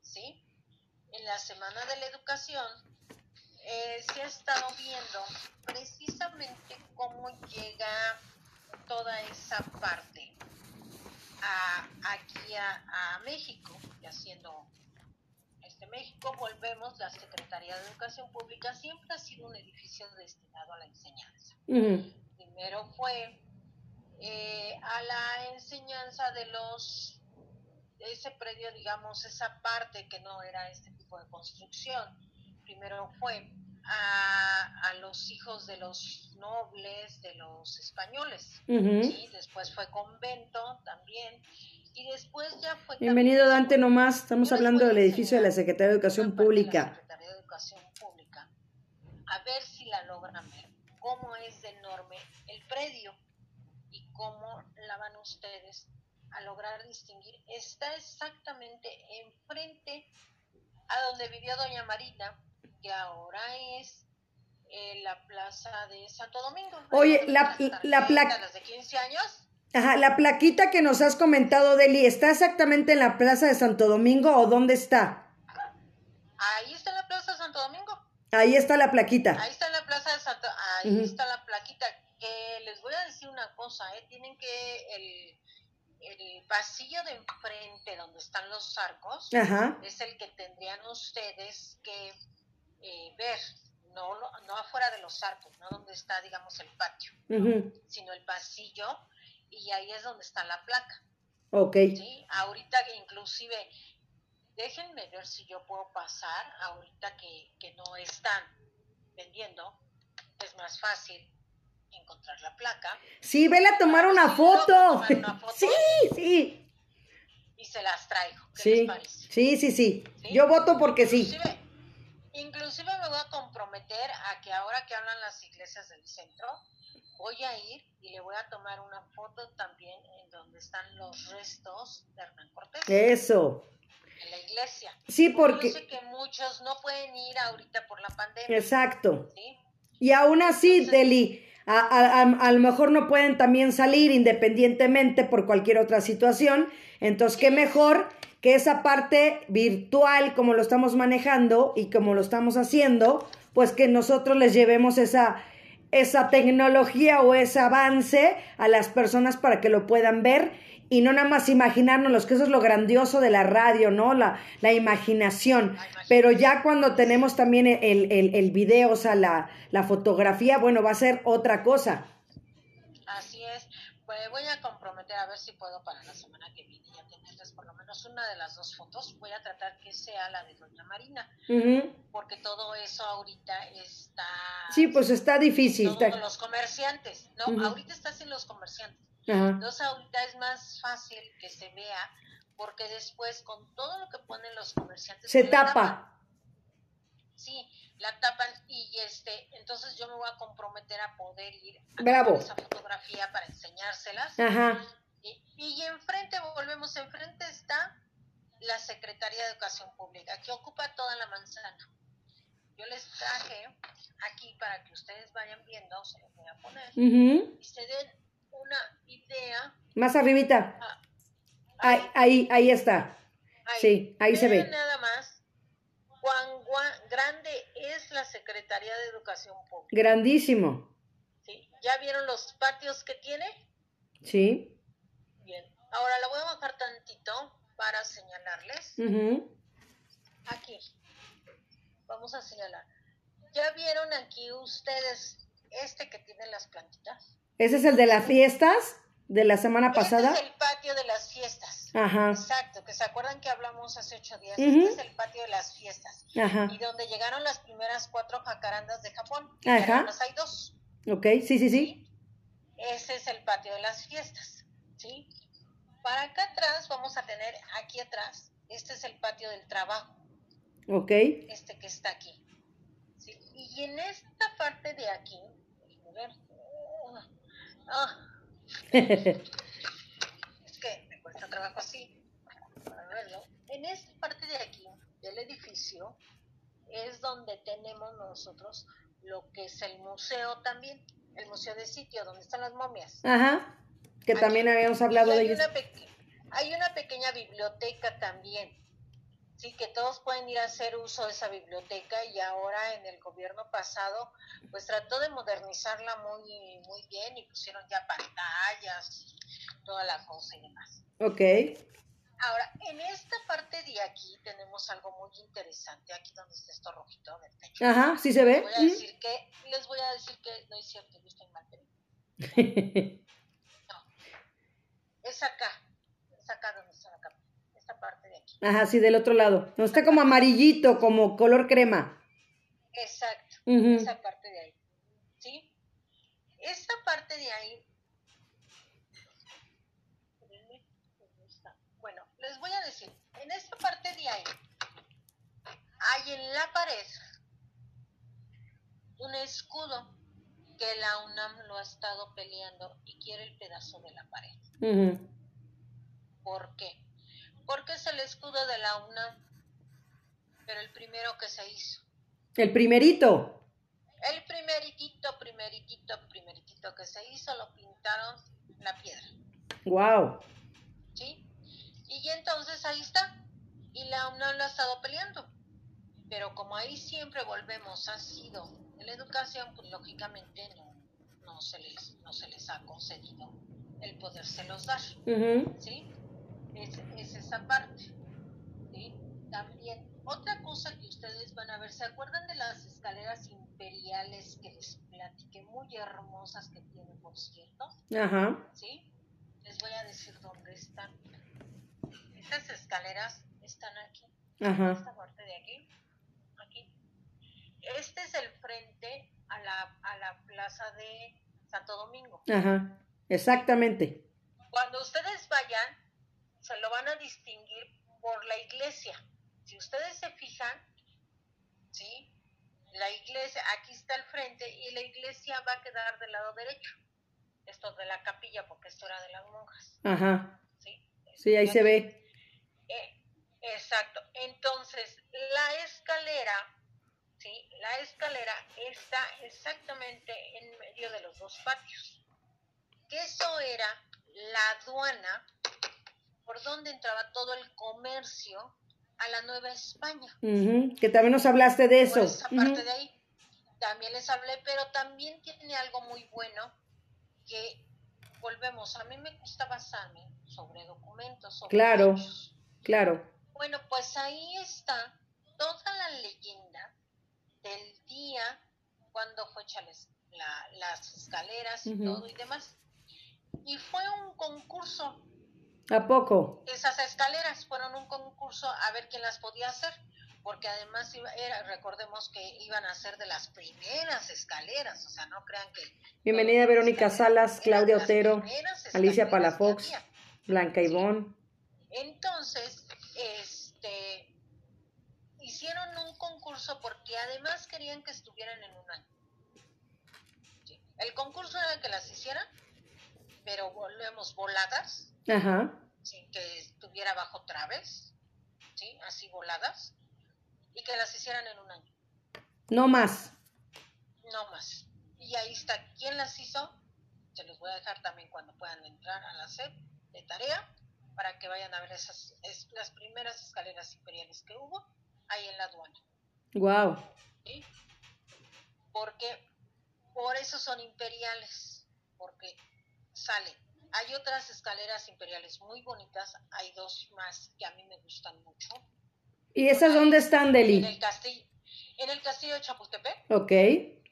¿Sí? En la Semana de la Educación eh, se ha estado viendo precisamente cómo llega toda esa parte a, aquí a, México, y haciendo este México, volvemos, la Secretaría de Educación Pública siempre ha sido un edificio destinado a la enseñanza. Primero fue eh, a la enseñanza de los, ese predio, digamos, esa parte que no era este tipo de construcción primero fue a, los hijos de los nobles, de los españoles, después fue convento también, y después ya fue... Bienvenido Dante nomás, estamos hablando del edificio de la Secretaría de Educación Pública. Secretaría de Educación Pública, a ver si la logran ver, cómo es de enorme el predio y cómo la van ustedes a lograr distinguir. Está exactamente enfrente a donde vivió Doña Marina, que ahora es eh, la plaza de Santo Domingo. Oye, la, la placa... de 15 años. Ajá, la plaquita que nos has comentado, Deli, ¿está exactamente en la plaza de Santo Domingo o dónde está? Ahí está en la plaza de Santo Domingo. Ahí está la plaquita. Ahí está la plaza de Santo, ahí está la plaquita. Que les voy a decir una cosa, ¿eh? tienen que el, el pasillo de enfrente donde están los arcos es el que tendrían ustedes que eh, ver, no, no afuera de los arcos, no donde está, digamos, el patio, sino el pasillo, y ahí es donde está la placa. Ok. ¿sí? Ahorita que inclusive, déjenme ver si yo puedo pasar, ahorita que, que no están vendiendo, es más fácil encontrar la placa. Sí, vela a tomar una <laughs> foto. Sí, sí. Y se las traigo. ¿Qué sí. les parece? Sí, sí, sí, Yo voto porque sí. Inclusive me voy a comprometer a que ahora que hablan las iglesias del centro, voy a ir y le voy a tomar una foto también en donde están los restos de Hernán Cortés. Eso. En la iglesia. Sí, porque... Yo sé que muchos no pueden ir ahorita por la pandemia. Exacto. Y aún así, Deli, a, a, lo mejor no pueden también salir independientemente por cualquier otra situación. Entonces, qué mejor que esa parte virtual, como lo estamos manejando y como lo estamos haciendo, pues que nosotros les llevemos esa, esa tecnología o ese avance a las personas para que lo puedan ver y no nada más imaginarnos, que eso es lo grandioso de la radio, ¿no? La, la imaginación. Pero ya cuando tenemos también el, el, el video, o sea, la, la fotografía, bueno, va a ser otra cosa. Así es. Pues voy a comprometer a ver si puedo para la semana que viene ya tenerles por lo menos una de las dos fotos. Voy a tratar que sea la de Doña Marina, porque todo eso ahorita está... Sí, pues está difícil. Todos los comerciantes, ¿no? Ahorita está sin los comerciantes. Entonces ahorita es más fácil que se vea, porque después con todo lo que ponen los comerciantes... Se tapa. Sí, la tapan y este, entonces yo me voy a comprometer a poder ir a Bravo. esa fotografía para enseñárselas. Ajá. Y, y enfrente, volvemos, enfrente está la Secretaría de Educación Pública, que ocupa toda la manzana. Yo les traje aquí para que ustedes vayan viendo, se los voy a poner, y se den una idea. Más arribita. Ah, ahí, ahí, ahí está. Sí, ahí se ve. Nada más cuán grande es la Secretaría de Educación Pública. Grandísimo. ¿Sí? ¿Ya vieron los patios que tiene? Sí. Bien. Ahora la voy a bajar tantito para señalarles. Aquí. Vamos a señalar. ¿Ya vieron aquí ustedes este que tiene las plantitas? ¿Ese es el de las fiestas de la semana pasada? Este es el patio de las fiestas. Ajá. Exacto, que se acuerdan que hablamos hace ocho días. Este es el patio de las fiestas. Ajá. Y donde llegaron las primeras cuatro jacarandas de Japón. Ajá. hay dos. Ok, sí, sí, sí. Ese es el patio de las fiestas. ¿Sí? Para acá atrás vamos a tener, aquí atrás, este es el patio del trabajo. Ok. Este que está aquí. ¿Sí? Y en esta parte de aquí, ver, <laughs> ah, es que me cuesta trabajo así para verlo. En esta parte de aquí del edificio es donde tenemos nosotros lo que es el museo también, el museo de sitio donde están las momias. Ajá, que también habíamos hablado de ellos. hay una pequeña biblioteca también sí, que todos pueden ir a hacer uso de esa biblioteca y ahora en el gobierno pasado pues trató de modernizarla muy, muy bien y pusieron ya pantallas y toda la cosa y demás. Ok. Ahora, en esta parte de aquí tenemos algo muy interesante, aquí donde está esto rojito del techo. Ajá, sí se ve. Les voy a decir que, les voy a decir que no es cierto, yo estoy mal no, <laughs> es acá, es acá donde está la capa parte de aquí. Ajá, sí, del otro lado. No, está como amarillito, como color crema. Exacto, esa parte de ahí. ¿Sí? Esta parte de ahí. Bueno, les voy a decir, en esta parte de ahí hay en la pared un escudo que la UNAM lo ha estado peleando y quiere el pedazo de la pared. ¿Por qué? porque es el escudo de la UNAM, pero el primero que se hizo. El primerito. El primeritito, primeritito, primeritito que se hizo, lo pintaron la piedra. Wow. ¿Sí? Y entonces ahí está. Y la UNAM lo ha estado peleando. Pero como ahí siempre volvemos, ha sido en la educación, pues lógicamente no, no, se, les, no se les ha concedido el los dar. ¿Sí? es, esa parte. También, otra cosa que ustedes van a ver, ¿se acuerdan de las escaleras imperiales que les platiqué, muy hermosas que tienen, por cierto? Ajá. ¿Sí? Les voy a decir dónde están. Estas escaleras están aquí. Esta parte de aquí. Aquí. Este es el frente a la, a la plaza de Santo Domingo. Ajá. Exactamente. Cuando ustedes vayan, se lo van a distinguir por la iglesia. Si ustedes se fijan, ¿sí? La iglesia, aquí está el frente y la iglesia va a quedar del lado derecho. Esto de la capilla, porque esto era de las monjas. Ajá. Sí, ahí se ve. Eh, exacto. Entonces, la escalera, ¿sí? La escalera está exactamente en medio de los dos patios. Que eso era la aduana por donde entraba todo el comercio a la Nueva España. que también nos hablaste de eso. esa parte de ahí también les hablé, pero también tiene algo muy bueno que volvemos, a mí me gusta basarme sobre documentos, sobre Claro, claro. Bueno, pues ahí está toda la leyenda del día cuando fue hecha las escaleras y todo y demás. Y fue un concurso ¿A poco? Esas escaleras fueron un concurso a ver quién las podía hacer, porque además era, recordemos que iban a ser de las primeras escaleras, o sea, no crean que... Bienvenida Verónica Salas, Claudia Otero, Alicia Palafox, Blanca Ivón. Entonces, este, hicieron un concurso porque además querían que estuvieran en un año. El concurso era que las hicieran, pero volvemos voladas Ajá. Sin que estuviera bajo traves, ¿sí? Así voladas. Y que las hicieran en un año. No más. No más. Y ahí está. ¿Quién las hizo? se los voy a dejar también cuando puedan entrar a la SEP de tarea para que vayan a ver esas las primeras escaleras imperiales que hubo ahí en la aduana. Wow. ¿Sí? Porque por eso son imperiales, porque salen. Hay otras escaleras imperiales muy bonitas, hay dos más que a mí me gustan mucho. ¿Y esas dónde están, Deli? En el castillo, en el castillo de Chapultepec. Ok.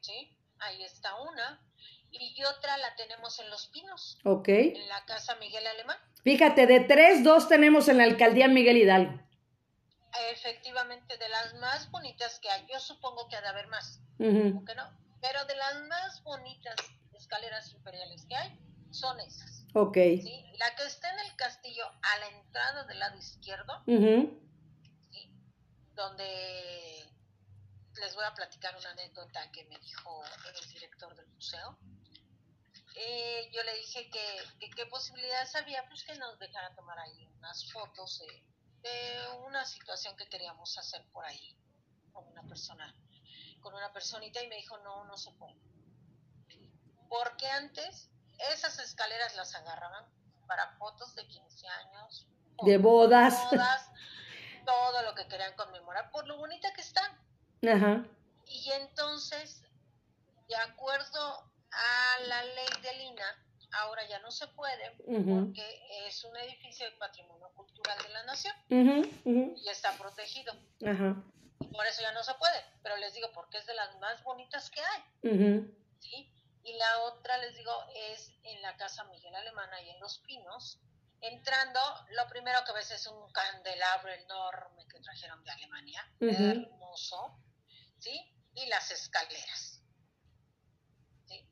Sí, ahí está una. Y otra la tenemos en Los Pinos. Ok. En la casa Miguel Alemán. Fíjate, de tres, dos tenemos en la alcaldía Miguel Hidalgo. Efectivamente, de las más bonitas que hay. Yo supongo que ha de haber más. Uh no? Pero de las más bonitas escaleras imperiales que hay, son esas. Ok. ¿sí? La que está en el castillo, a la entrada del lado izquierdo, ¿sí? donde les voy a platicar una anécdota que me dijo el director del museo. Eh, yo le dije que, qué posibilidades había, pues que nos dejara tomar ahí unas fotos de, de, una situación que queríamos hacer por ahí con una persona, con una personita y me dijo no, no se puede. Porque antes esas escaleras las agarraban para fotos de 15 años, de bodas, todo lo que querían conmemorar por lo bonita que están. Ajá. Y entonces, de acuerdo a la ley de Lina, ahora ya no se puede porque es un edificio de patrimonio cultural de la nación y está protegido. Ajá. por eso ya no se puede. Pero les digo, porque es de las más bonitas que hay. ¿sí? Y la otra, les digo, es en la Casa Miguel Alemana y en Los Pinos. Entrando, lo primero que ves es un candelabro enorme que trajeron de Alemania, hermoso, ¿sí? Y las escaleras. ¿sí?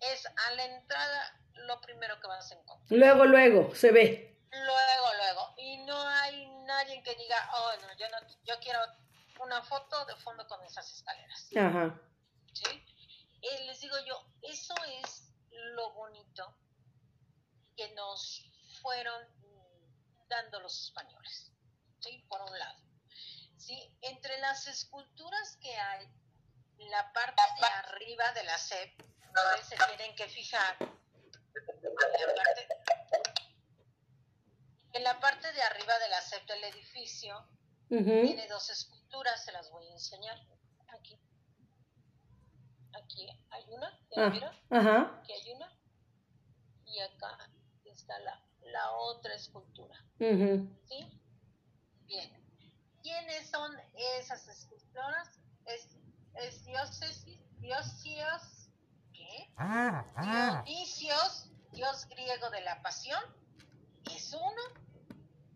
Es a la entrada lo primero que vas a encontrar. Luego, luego, se ve. Luego, luego. Y no hay nadie que diga, oh, no, yo, no, yo quiero una foto de fondo con esas escaleras. Ajá. ¿Sí? Eh, les digo yo, eso es lo bonito que nos fueron dando los españoles, ¿sí? Por un lado. ¿sí? Entre las esculturas que hay, la parte de arriba de la SEP, ustedes se tienen que fijar en la parte, de arriba de la SEP del edificio, tiene dos esculturas, se las voy a enseñar aquí hay una, ah, Aquí hay una. Y acá está la, la otra escultura. ¿Sí? Bien. ¿Quiénes son esas esculturas? Es, es diócesis, diosios, ¿qué? Ah, ah. Dionisios, dios griego de la pasión, es uno.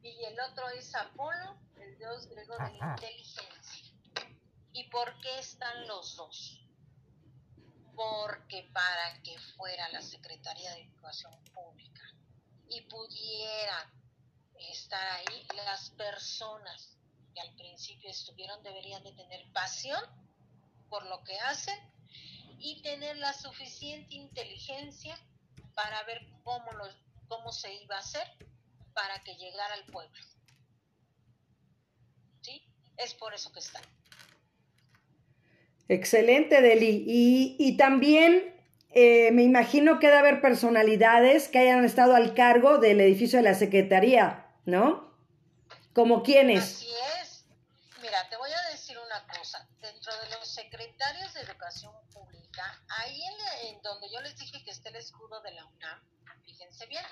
Y el otro es Apolo, el dios griego de la inteligencia. ¿Y por qué están los dos? Porque para que fuera la Secretaría de Educación Pública y pudiera estar ahí, las personas que al principio estuvieron deberían de tener pasión por lo que hacen y tener la suficiente inteligencia para ver cómo, cómo se iba a hacer para que llegara al pueblo. ¿Sí? Es por eso que están. Excelente, Deli. Y, también eh, me imagino que debe haber personalidades que hayan estado al cargo del edificio de la Secretaría, ¿no? ¿Como quiénes? Así es. Mira, te voy a decir una cosa. Dentro de los secretarios de Educación Pública, ahí en, en donde yo les dije que está el escudo de la UNAM, fíjense bien,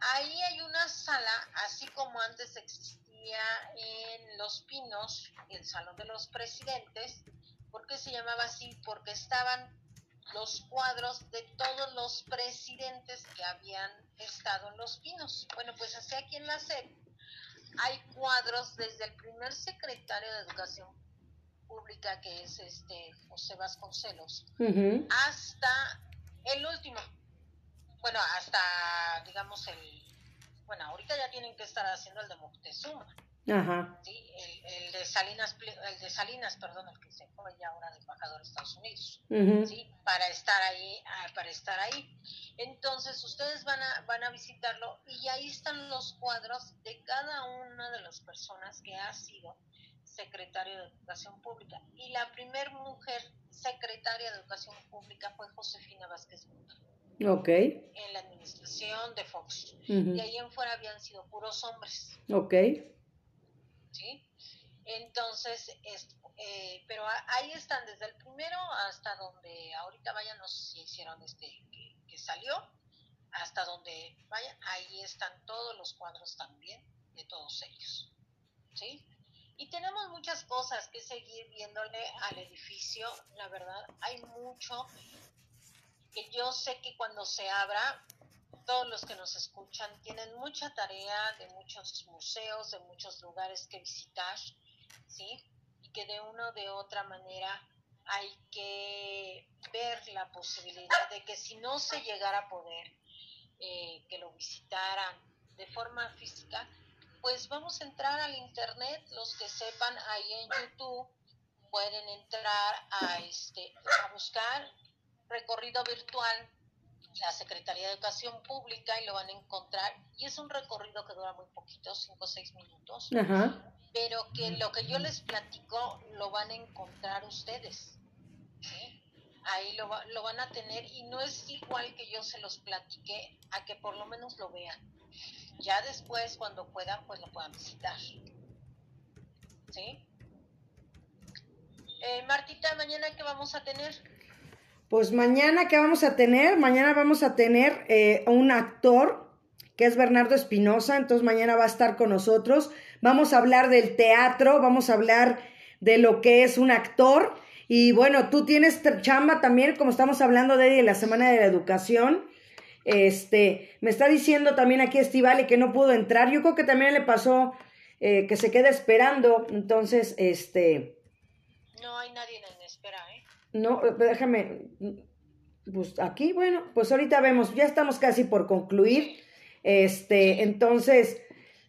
ahí hay una sala, así como antes existía en Los Pinos, el Salón de los Presidentes, ¿Por qué se llamaba así? Porque estaban los cuadros de todos los presidentes que habían estado en Los Pinos. Bueno, pues así aquí en la SEP hay cuadros desde el primer secretario de Educación Pública, que es este José Vasconcelos, hasta el último. Bueno, hasta, digamos, el... Bueno, ahorita ya tienen que estar haciendo el de Moctezuma. Ajá. ¿sí? El, de Salinas, el de Salinas, perdón, el que se fue ya ahora de embajador de Estados Unidos, ¿sí? Para estar ahí, ah, para estar ahí. Entonces ustedes van a, van a visitarlo y ahí están los cuadros de cada una de las personas que ha sido secretario de Educación Pública. Y la primer mujer secretaria de Educación Pública fue Josefina Vázquez Ok. En la administración de Fox. Y ahí en fuera habían sido puros hombres. Ok. ¿Sí? Entonces, es, eh, pero ahí están desde el primero hasta donde ahorita vayan, no sé si hicieron este que, salió, hasta donde vayan, ahí están todos los cuadros también de todos ellos. ¿Sí? Y tenemos muchas cosas que seguir viéndole al edificio, la verdad, hay mucho que yo sé que cuando se abra, todos los que nos escuchan tienen mucha tarea de muchos museos, de muchos lugares que visitar ¿sí? Y que de una o de otra manera hay que ver la posibilidad de que si no se llegara a poder eh, que lo visitaran de forma física, pues vamos a entrar al internet, los que sepan ahí en YouTube pueden entrar a este a buscar recorrido virtual la Secretaría de Educación Pública y lo van a encontrar y es un recorrido que dura muy poquito, 5 o 6 minutos. Ajá pero que lo que yo les platico lo van a encontrar ustedes. Ahí lo, lo van a tener y no es igual que yo se los platiqué a que por lo menos lo vean. Ya después, cuando puedan, pues lo puedan visitar. ¿Sí? Eh, Martita, mañana qué vamos a tener? Pues mañana qué vamos a tener, mañana vamos a tener eh, un actor que es Bernardo Espinosa, entonces mañana va a estar con nosotros. Vamos a hablar del teatro, vamos a hablar de lo que es un actor. Y bueno, tú tienes chamba también, como estamos hablando de la Semana de la Educación. Este, me está diciendo también aquí Estivale que no pudo entrar. Yo creo que también le pasó eh, que se queda esperando. Entonces, este. No hay nadie en espera, ¿eh? No, déjame. Pues aquí, bueno, pues ahorita vemos, ya estamos casi por concluir. Este, entonces,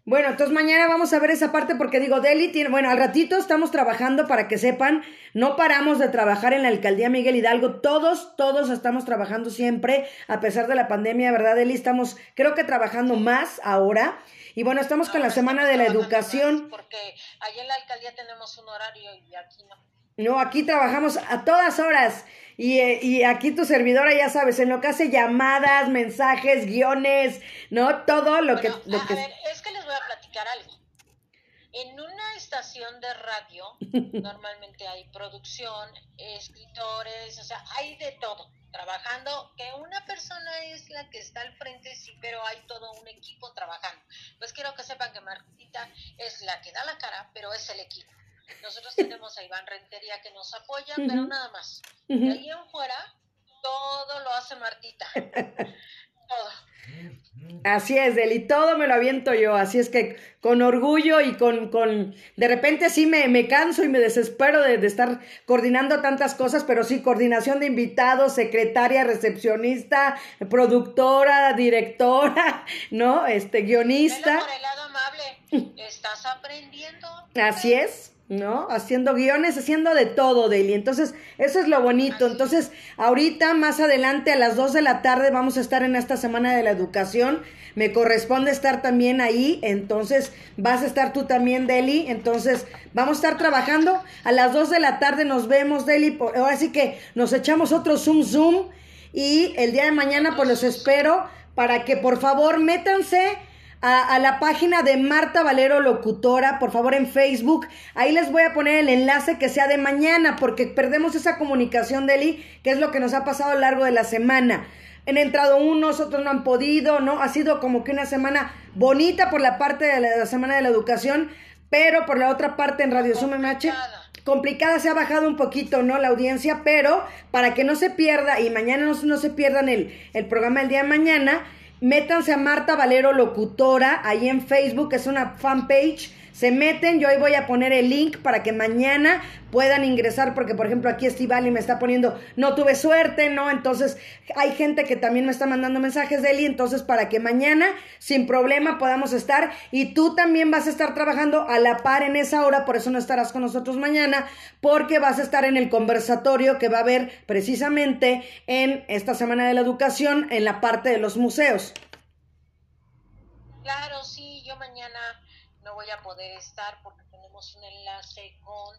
bueno, entonces mañana vamos a ver esa parte porque digo, Deli tiene, bueno, al ratito estamos trabajando para que sepan, no paramos de trabajar en la alcaldía Miguel Hidalgo, todos, todos estamos trabajando siempre, a pesar de la pandemia, ¿verdad, Deli? Estamos, creo que trabajando más ahora. Y bueno, estamos con la Semana de la Educación. Porque allá en la alcaldía tenemos un horario y aquí no. No, aquí trabajamos a todas horas. Y, eh, y, aquí tu servidora, ya sabes, en lo que hace llamadas, mensajes, guiones, ¿no? Todo lo que... Lo a, ver, es que les voy a platicar algo. En una estación de radio <laughs> normalmente hay producción, escritores, o sea, hay de todo trabajando, que una persona es la que está al frente, sí, pero hay todo un equipo trabajando. Pues quiero que sepan que Martita es la que da la cara, pero es el equipo. Nosotros tenemos a Iván Rentería que nos apoya, pero nada más. De ahí en fuera, todo lo hace Martita. <laughs> todo. Así es, Deli, todo me lo aviento yo, así es que con orgullo y con, con de repente sí me, me canso y me desespero de, de, estar coordinando tantas cosas, pero sí, coordinación de invitados, secretaria, recepcionista, productora, directora, <laughs> ¿no? Este, guionista. por el lado amable, estás aprendiendo. Así es. ¿No? Haciendo guiones, haciendo de todo, Daily. Entonces, eso es lo bonito. Entonces, ahorita, más adelante, a las 2 de la tarde, vamos a estar en esta Semana de la Educación. Me corresponde estar también ahí. Entonces, vas a estar tú también, Deli. Entonces, vamos a estar trabajando. A las 2 de la tarde nos vemos, Deli. Ahora sí que nos echamos otro Zoom Zoom. Y el día de mañana, pues los espero para que por favor métanse a, la página de Marta Valero Locutora, por favor en Facebook. Ahí les voy a poner el enlace que sea de mañana, porque perdemos esa comunicación, Deli, que es lo que nos ha pasado a lo largo de la semana. Han entrado unos, otros no han podido, ¿no? Ha sido como que una semana bonita por la parte de la, Semana de la Educación, pero por la otra parte en Radio Zoom MH complicada, se ha bajado un poquito, ¿no? La audiencia, pero para que no se pierda y mañana no, no se pierdan el, el programa el día de mañana, métanse a Marta Valero Locutora, ahí en Facebook, es una fanpage se meten, yo ahí voy a poner el link para que mañana puedan ingresar, porque por ejemplo aquí Estivali me está poniendo, no tuve suerte, ¿no? Entonces hay gente que también me está mandando mensajes de él, entonces para que mañana sin problema podamos estar y tú también vas a estar trabajando a la par en esa hora, por eso no estarás con nosotros mañana, porque vas a estar en el conversatorio que va a haber precisamente en esta Semana de la Educación en la parte de los museos. Claro, sí, yo mañana voy a poder estar porque tenemos un enlace con,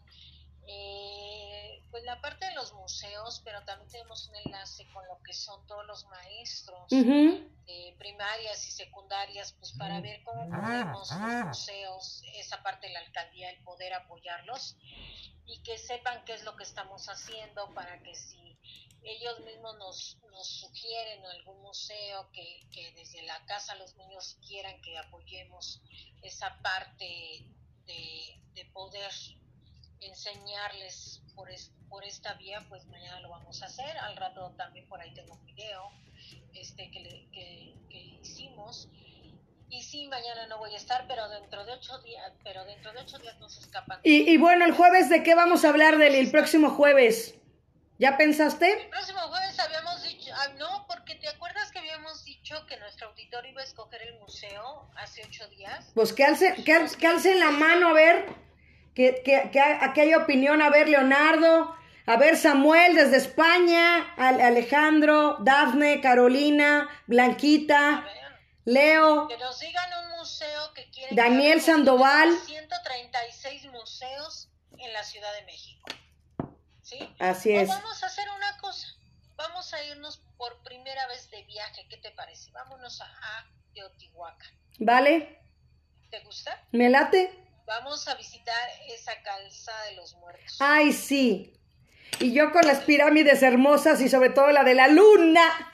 eh, pues la parte de los museos, pero también tenemos un enlace con lo que son todos los maestros de primarias y secundarias, pues para ver cómo podemos los museos, esa parte de la alcaldía, el poder apoyarlos y que sepan qué es lo que estamos haciendo para que si ellos mismos nos, nos sugieren algún museo que, que desde la casa los niños quieran que apoyemos esa parte de, de poder enseñarles por, por esta vía, pues mañana lo vamos a hacer. Al rato también por ahí tengo un video este, que, que, hicimos. Y sí, mañana no voy a estar, pero dentro de ocho días, pero dentro de ocho días no se escapan. Y, y bueno, el jueves, ¿de qué vamos a hablar del el próximo jueves? ¿Ya pensaste? El próximo jueves habíamos dicho, ah, no, porque te acuerdas que habíamos dicho que nuestro auditor iba a escoger el museo hace ocho días. Pues que alce, que, que alce la mano a ver que, que, aquí hay opinión. A ver, Leonardo, a ver, Samuel desde España, Alejandro, Dafne, Carolina, Blanquita, Leo. Que nos digan un museo que quieren. Daniel Sandoval. 136 museos en la Ciudad de México. ¿Sí? Así es. vamos a hacer una cosa. Vamos a irnos por primera vez de viaje. ¿Qué te parece? Vámonos a, a Teotihuacán. ¿Vale? ¿Te gusta? Me late. Vamos a visitar esa calza de los muertos. Ay, sí. Y yo con las pirámides hermosas y sobre todo la de la luna.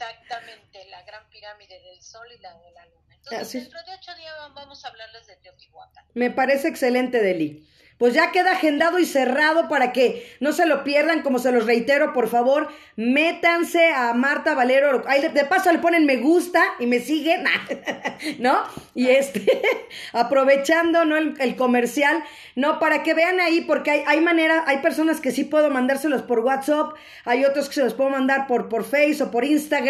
Exactamente, la gran pirámide del sol y la de la luna. Entonces, dentro de ocho días vamos a hablarles de Teotihuacán. Me parece excelente, Deli pues ya queda agendado y cerrado para que no se lo pierdan, como se los reitero, por favor, métanse a Marta Valero, ahí de paso le ponen me gusta y me siguen, <laughs> ¿no? Y este, <laughs> aprovechando, ¿no? El, comercial, ¿no? Para que vean ahí, porque hay, hay manera, hay personas que sí puedo mandárselos por WhatsApp, hay otros que se los puedo mandar por, por Face o por Instagram,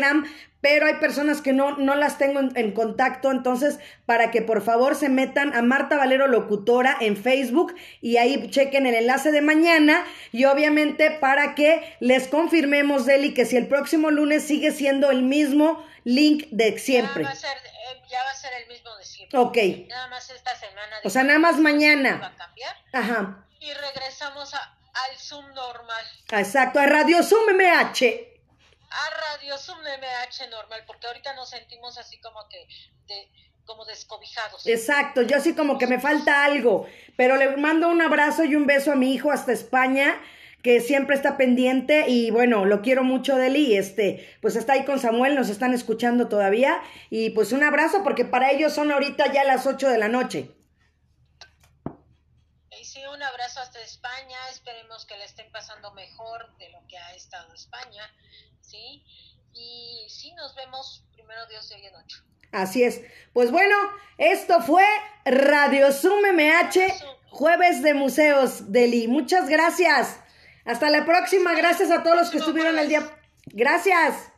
pero hay personas que no, no las tengo en, contacto, entonces para que por favor se metan a Marta Valero Locutora en Facebook y ahí chequen el enlace de mañana y obviamente para que les confirmemos, Deli, que si el próximo lunes sigue siendo el mismo link de siempre. Ya va a ser, eh, ya va a ser el mismo de siempre. Ok. Nada más esta semana. O sea, nada más mañana. Va a cambiar. Ajá. Y regresamos al Zoom normal. Exacto, a Radio Zoom MH a Radio Zoom MH normal, porque ahorita nos sentimos así como que de, como descobijados. Exacto, yo así como que me falta algo, pero le mando un abrazo y un beso a mi hijo hasta España que siempre está pendiente y bueno, lo quiero mucho de él este, pues está ahí con Samuel, nos están escuchando todavía y pues un abrazo porque para ellos son ahorita ya las 8 de la noche. Y sí, un abrazo hasta España, esperemos que le estén pasando mejor de lo que ha estado España ¿sí? Y sí, nos vemos primero Dios de hoy en ocho. Así es. Pues bueno, esto fue Radio Zoom MH, jueves de museos, Deli. Muchas gracias. Hasta la próxima. Gracias a todos los que estuvieron el día. Gracias.